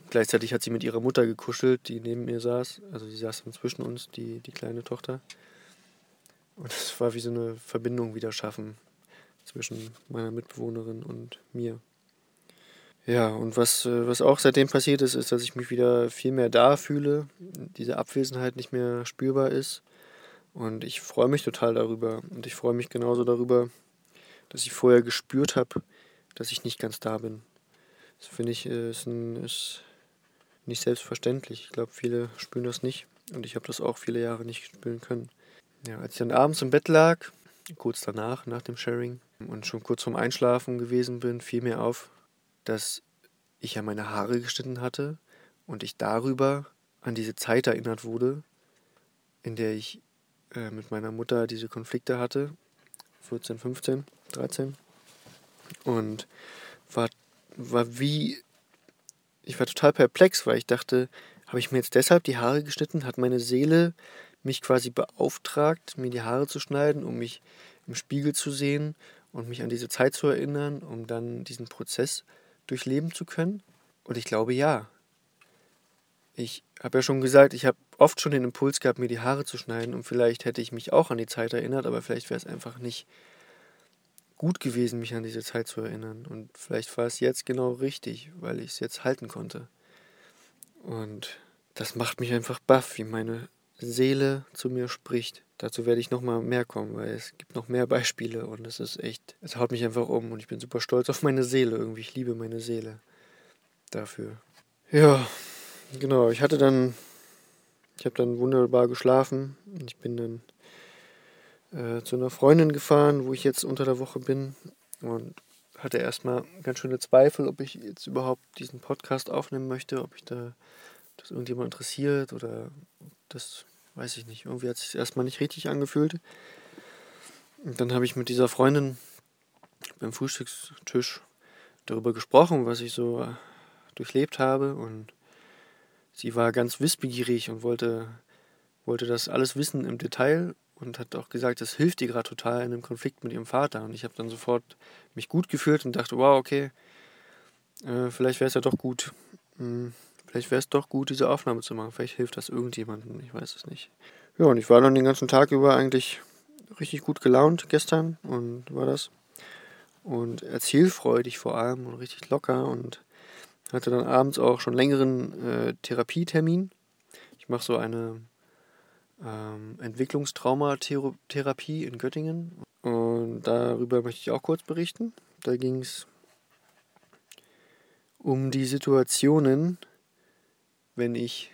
Gleichzeitig hat sie mit ihrer Mutter gekuschelt, die neben mir saß. Also sie saß dann zwischen uns, die, die kleine Tochter. Und es war wie so eine Verbindung wieder schaffen zwischen meiner Mitbewohnerin und mir. Ja, und was, äh, was auch seitdem passiert ist, ist, dass ich mich wieder viel mehr da fühle, diese Abwesenheit nicht mehr spürbar ist. Und ich freue mich total darüber. Und ich freue mich genauso darüber, dass ich vorher gespürt habe, dass ich nicht ganz da bin. Das finde ich äh, ist, ein, ist nicht selbstverständlich. Ich glaube, viele spüren das nicht. Und ich habe das auch viele Jahre nicht spüren können. Ja, als ich dann abends im Bett lag, kurz danach, nach dem Sharing, und schon kurz vorm Einschlafen gewesen bin, fiel mir auf, dass ich ja meine Haare geschnitten hatte und ich darüber an diese Zeit erinnert wurde, in der ich äh, mit meiner Mutter diese Konflikte hatte. 14, 15, 13. Und war war wie. Ich war total perplex, weil ich dachte, habe ich mir jetzt deshalb die Haare geschnitten? Hat meine Seele mich quasi beauftragt, mir die Haare zu schneiden, um mich im Spiegel zu sehen und mich an diese Zeit zu erinnern, um dann diesen Prozess durchleben zu können? Und ich glaube ja. Ich habe ja schon gesagt, ich habe oft schon den Impuls gehabt, mir die Haare zu schneiden und vielleicht hätte ich mich auch an die Zeit erinnert, aber vielleicht wäre es einfach nicht gut gewesen, mich an diese Zeit zu erinnern. Und vielleicht war es jetzt genau richtig, weil ich es jetzt halten konnte. Und das macht mich einfach baff, wie meine Seele zu mir spricht. Dazu werde ich nochmal mehr kommen, weil es gibt noch mehr Beispiele und es ist echt, es haut mich einfach um und ich bin super stolz auf meine Seele irgendwie. Ich liebe meine Seele dafür. Ja, genau. Ich hatte dann, ich habe dann wunderbar geschlafen und ich bin dann äh, zu einer Freundin gefahren, wo ich jetzt unter der Woche bin und hatte erstmal ganz schöne Zweifel, ob ich jetzt überhaupt diesen Podcast aufnehmen möchte, ob ich da das irgendjemand interessiert oder das weiß ich nicht. Irgendwie hat es sich erstmal nicht richtig angefühlt. Und dann habe ich mit dieser Freundin beim Frühstückstisch darüber gesprochen, was ich so äh, durchlebt habe und sie war ganz wissbegierig und wollte, wollte das alles wissen im Detail und hat auch gesagt, das hilft ihr gerade total in einem Konflikt mit ihrem Vater. Und ich habe dann sofort mich gut gefühlt und dachte, wow, okay, äh, vielleicht wäre es ja doch gut, mh, hm, vielleicht wäre es doch gut, diese Aufnahme zu machen. Vielleicht hilft das irgendjemandem, ich weiß es nicht. Ja, und ich war dann den ganzen Tag über eigentlich richtig gut gelaunt gestern und war das. Und erzählfreudig vor allem und richtig locker und hatte dann abends auch schon längeren äh, Therapietermin. Ich mache so eine ähm, Entwicklungstraumatherapie in Göttingen. Und darüber möchte ich auch kurz berichten. Da ging es um die Situationen, wenn ich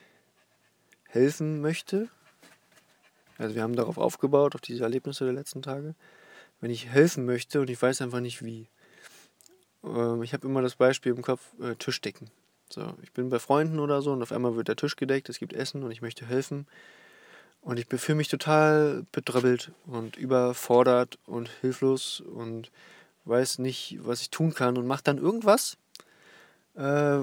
helfen möchte. Also wir haben darauf aufgebaut, auf diese Erlebnisse der letzten Tage. Wenn ich helfen möchte und ich weiß einfach nicht wie. Ähm, ich habe immer das Beispiel im Kopf, äh, Tischdecken. So, ich bin bei Freunden oder so und auf einmal wird der Tisch gedeckt, es gibt Essen und ich möchte helfen. Und ich fühle mich total bedröppelt und überfordert und hilflos und weiß nicht, was ich tun kann und mache dann irgendwas, äh,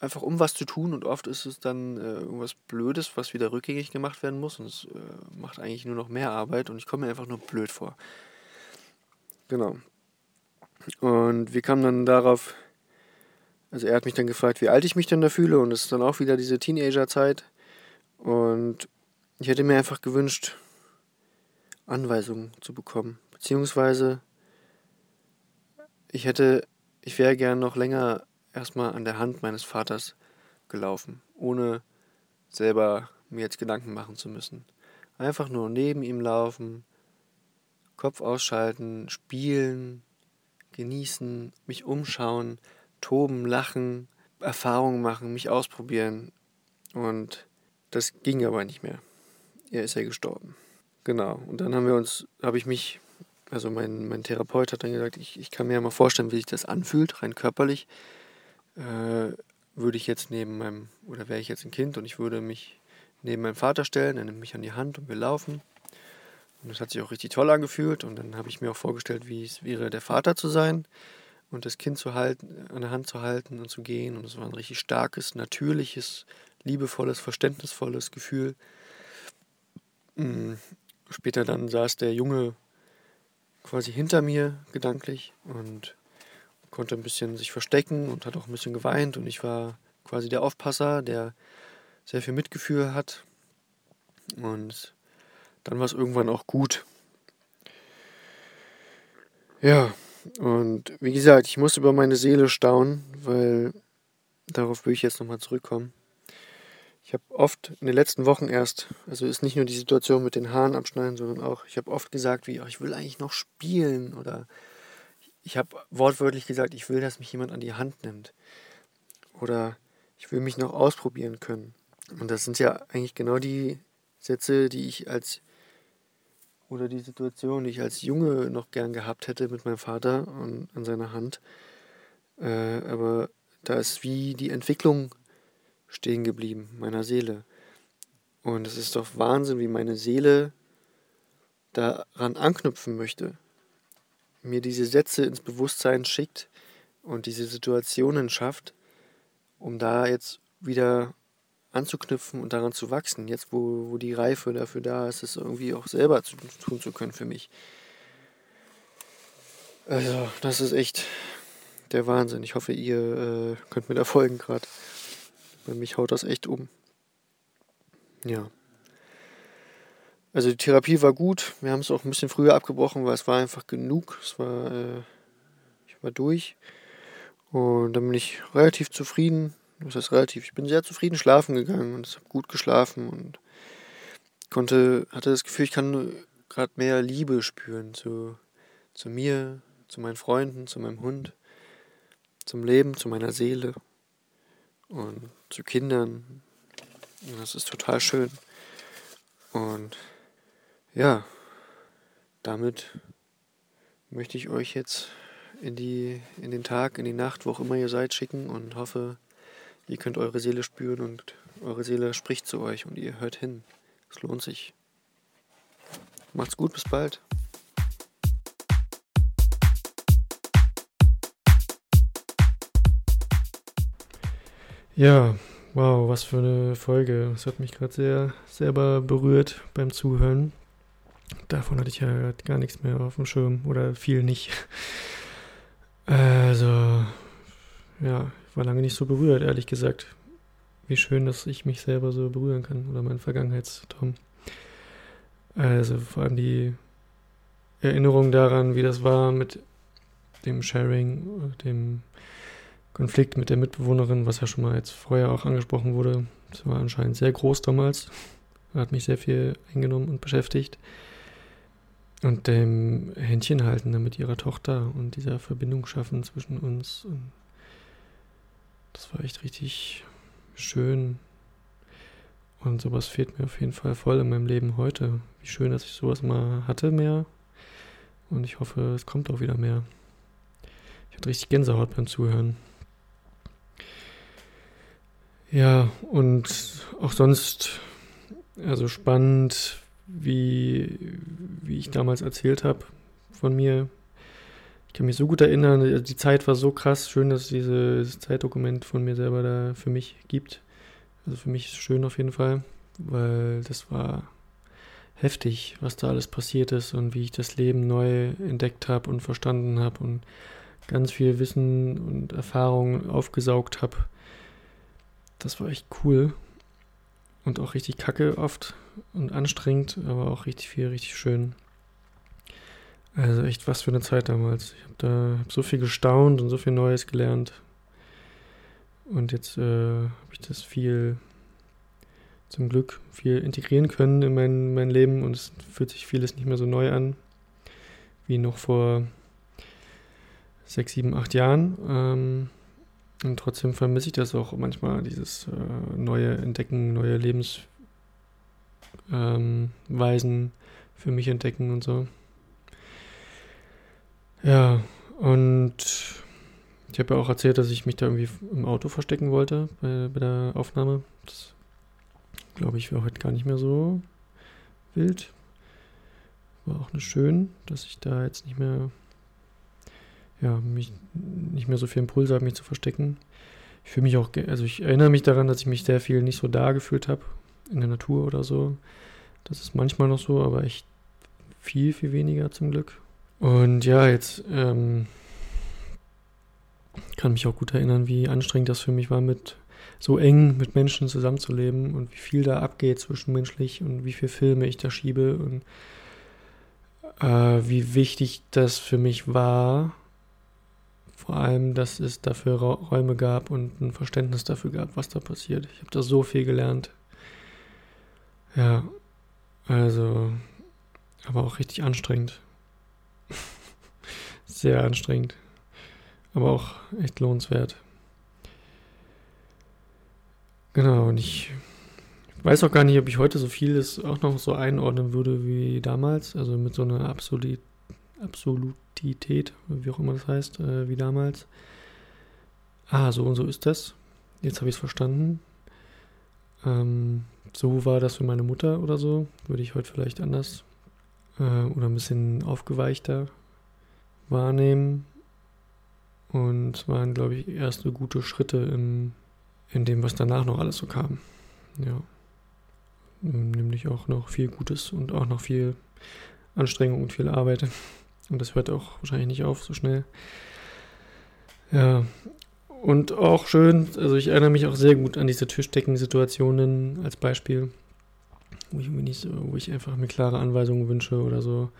einfach um was zu tun. Und oft ist es dann äh, irgendwas Blödes, was wieder rückgängig gemacht werden muss. Und es äh, macht eigentlich nur noch mehr Arbeit und ich komme mir einfach nur blöd vor. Genau. Und wir kamen dann darauf, also er hat mich dann gefragt, wie alt ich mich denn da fühle. Und es ist dann auch wieder diese Teenager-Zeit. Und ich hätte mir einfach gewünscht, Anweisungen zu bekommen. Beziehungsweise ich hätte, ich wäre gern noch länger erstmal an der Hand meines Vaters gelaufen, ohne selber mir jetzt Gedanken machen zu müssen. Einfach nur neben ihm laufen, Kopf ausschalten, spielen, genießen, mich umschauen, toben, lachen, Erfahrungen machen, mich ausprobieren. Und das ging aber nicht mehr er ist ja gestorben. Genau. Und dann haben wir uns, habe ich mich, also mein, mein Therapeut hat dann gesagt, ich, ich kann mir ja mal vorstellen, wie sich das anfühlt, rein körperlich. Äh, würde ich jetzt neben meinem, oder wäre ich jetzt ein Kind und ich würde mich neben meinem Vater stellen, er nimmt mich an die Hand und wir laufen. Und das hat sich auch richtig toll angefühlt. Und dann habe ich mir auch vorgestellt, wie es wäre, der Vater zu sein und das Kind zu halten, an der Hand zu halten und zu gehen. Und es war ein richtig starkes, natürliches, liebevolles, verständnisvolles Gefühl. Mm, später dann saß der Junge quasi hinter mir gedanklich und konnte ein bisschen sich verstecken und hat auch ein bisschen geweint und ich war quasi der Aufpasser, der sehr viel Mitgefühl hat und dann war es irgendwann auch gut. Ja, und wie gesagt, ich muss über meine Seele staunen, weil darauf will ich jetzt nochmal zurückkommen. Ich habe oft in den letzten Wochen erst, also ist nicht nur die Situation mit den Haaren abschneiden, sondern auch, ich habe oft gesagt, wie, ach, ich will eigentlich noch spielen oder ich habe wortwörtlich gesagt, ich will, dass mich jemand an die Hand nimmt oder ich will mich noch ausprobieren können. Und das sind ja eigentlich genau die Sätze, die ich als oder die Situation, die ich als Junge noch gern gehabt hätte mit meinem Vater und an seiner Hand. Äh, aber da ist wie die Entwicklung stehen geblieben, meiner Seele. Und es ist doch Wahnsinn, wie meine Seele daran anknüpfen möchte, mir diese Sätze ins Bewusstsein schickt und diese Situationen schafft, um da jetzt wieder anzuknüpfen und daran zu wachsen. Jetzt, wo, wo die Reife dafür da ist, es irgendwie auch selber zu, tun zu können für mich. Also, das ist echt der Wahnsinn. Ich hoffe, ihr äh, könnt mir da folgen gerade. Bei mich haut das echt um. Ja. Also die Therapie war gut. Wir haben es auch ein bisschen früher abgebrochen, weil es war einfach genug. Es war, äh, ich war durch. Und dann bin ich relativ zufrieden das heißt relativ, ich bin sehr zufrieden schlafen gegangen und habe gut geschlafen und konnte, hatte das Gefühl, ich kann gerade mehr Liebe spüren zu, zu mir, zu meinen Freunden, zu meinem Hund, zum Leben, zu meiner Seele und zu Kindern. Und das ist total schön. Und ja, damit möchte ich euch jetzt in, die, in den Tag, in die Nacht, wo auch immer ihr seid, schicken und hoffe, Ihr könnt eure Seele spüren und eure Seele spricht zu euch und ihr hört hin. Es lohnt sich. Macht's gut, bis bald. Ja, wow, was für eine Folge. Es hat mich gerade sehr selber berührt beim Zuhören. Davon hatte ich ja gar nichts mehr auf dem Schirm oder viel nicht. Also, ja, ich war lange nicht so berührt, ehrlich gesagt. Wie schön, dass ich mich selber so berühren kann oder mein Vergangenheitstraum. Also vor allem die Erinnerung daran, wie das war mit dem Sharing, dem Konflikt mit der Mitbewohnerin, was ja schon mal jetzt vorher auch angesprochen wurde. Das war anscheinend sehr groß damals. Hat mich sehr viel eingenommen und beschäftigt. Und dem Händchen halten mit ihrer Tochter und dieser Verbindung schaffen zwischen uns. Und das war echt richtig schön. Und sowas fehlt mir auf jeden Fall voll in meinem Leben heute. Wie schön, dass ich sowas mal hatte mehr. Und ich hoffe, es kommt auch wieder mehr. Ich hatte richtig Gänsehaut beim Zuhören. Ja, und auch sonst, also spannend, wie, wie ich damals erzählt habe von mir, ich kann mich so gut erinnern, die Zeit war so krass. Schön, dass es dieses Zeitdokument von mir selber da für mich gibt. Also für mich ist es schön auf jeden Fall, weil das war heftig, was da alles passiert ist und wie ich das Leben neu entdeckt habe und verstanden habe und ganz viel Wissen und Erfahrung aufgesaugt habe. Das war echt cool und auch richtig kacke oft und anstrengend, aber auch richtig viel, richtig schön. Also echt was für eine Zeit damals. Ich habe da hab so viel gestaunt und so viel Neues gelernt. Und jetzt äh, habe ich das viel, zum Glück, viel integrieren können in mein, mein Leben und es fühlt sich vieles nicht mehr so neu an wie noch vor sechs, sieben, acht Jahren. Ähm, und trotzdem vermisse ich das auch manchmal, dieses äh, neue Entdecken, neue Lebensweisen ähm, für mich entdecken und so. Ja, und ich habe ja auch erzählt, dass ich mich da irgendwie im Auto verstecken wollte bei, bei der Aufnahme. Das glaube ich, wäre heute gar nicht mehr so wild. War auch eine schön, dass ich da jetzt nicht mehr, ja, mich nicht mehr so viel Impulse habe, mich zu verstecken. Ich fühle mich auch, also ich erinnere mich daran, dass ich mich sehr viel nicht so da gefühlt habe in der Natur oder so. Das ist manchmal noch so, aber echt viel, viel weniger zum Glück. Und ja, jetzt ähm, kann mich auch gut erinnern, wie anstrengend das für mich war, mit so eng mit Menschen zusammenzuleben und wie viel da abgeht zwischenmenschlich und wie viele Filme ich da schiebe und äh, wie wichtig das für mich war. Vor allem, dass es dafür Räume gab und ein Verständnis dafür gab, was da passiert. Ich habe da so viel gelernt. Ja, also, aber auch richtig anstrengend. Sehr anstrengend. Aber auch echt lohnenswert. Genau, und ich weiß auch gar nicht, ob ich heute so vieles auch noch so einordnen würde wie damals. Also mit so einer Absolut Absolutität, wie auch immer das heißt, äh, wie damals. Ah, so und so ist das. Jetzt habe ich es verstanden. Ähm, so war das für meine Mutter oder so. Würde ich heute vielleicht anders äh, oder ein bisschen aufgeweichter wahrnehmen. Und es waren, glaube ich, erste gute Schritte im, in dem, was danach noch alles so kam. Ja. Nämlich auch noch viel Gutes und auch noch viel Anstrengung und viel Arbeit. Und das hört auch wahrscheinlich nicht auf so schnell. Ja, und auch schön, also ich erinnere mich auch sehr gut an diese Tischdecken-Situationen als Beispiel, wo ich, nicht wo ich einfach mir klare Anweisungen wünsche oder so.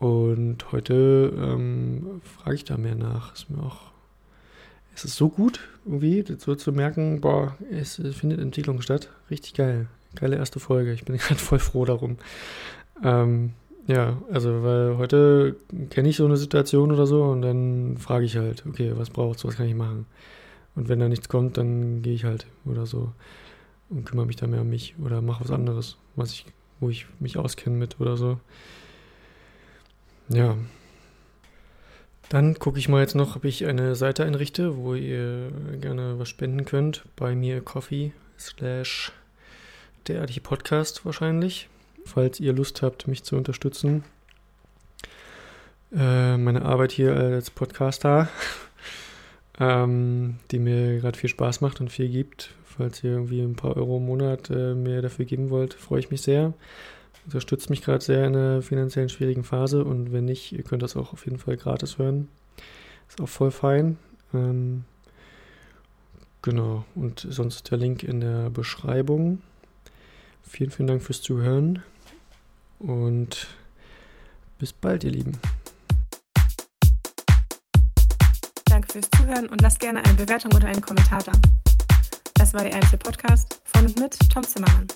Und heute ähm, frage ich da mehr nach. Ist mir auch, es ist so gut, irgendwie, so zu merken, boah, es, es findet Entwicklung statt. Richtig geil. Geile erste Folge. Ich bin gerade voll froh darum. Ähm, ja, also weil heute kenne ich so eine Situation oder so und dann frage ich halt, okay, was braucht's, was kann ich machen? Und wenn da nichts kommt, dann gehe ich halt oder so und kümmere mich da mehr um mich oder mache was anderes, was ich, wo ich mich auskenne mit oder so. Ja. Dann gucke ich mal jetzt noch, ob ich eine Seite einrichte, wo ihr gerne was spenden könnt. Bei mir Coffee slash der Podcast wahrscheinlich falls ihr Lust habt, mich zu unterstützen. Äh, meine Arbeit hier als Podcaster, ähm, die mir gerade viel Spaß macht und viel gibt. Falls ihr irgendwie ein paar Euro im Monat äh, mir dafür geben wollt, freue ich mich sehr. Unterstützt mich gerade sehr in einer finanziellen schwierigen Phase und wenn nicht, ihr könnt das auch auf jeden Fall gratis hören. Ist auch voll fein. Ähm, genau, und sonst der Link in der Beschreibung. Vielen, vielen Dank fürs Zuhören und bis bald, ihr Lieben. Danke fürs Zuhören und lasst gerne eine Bewertung oder einen Kommentar da. Das war der Ehrliche Podcast von und mit Tom Zimmermann.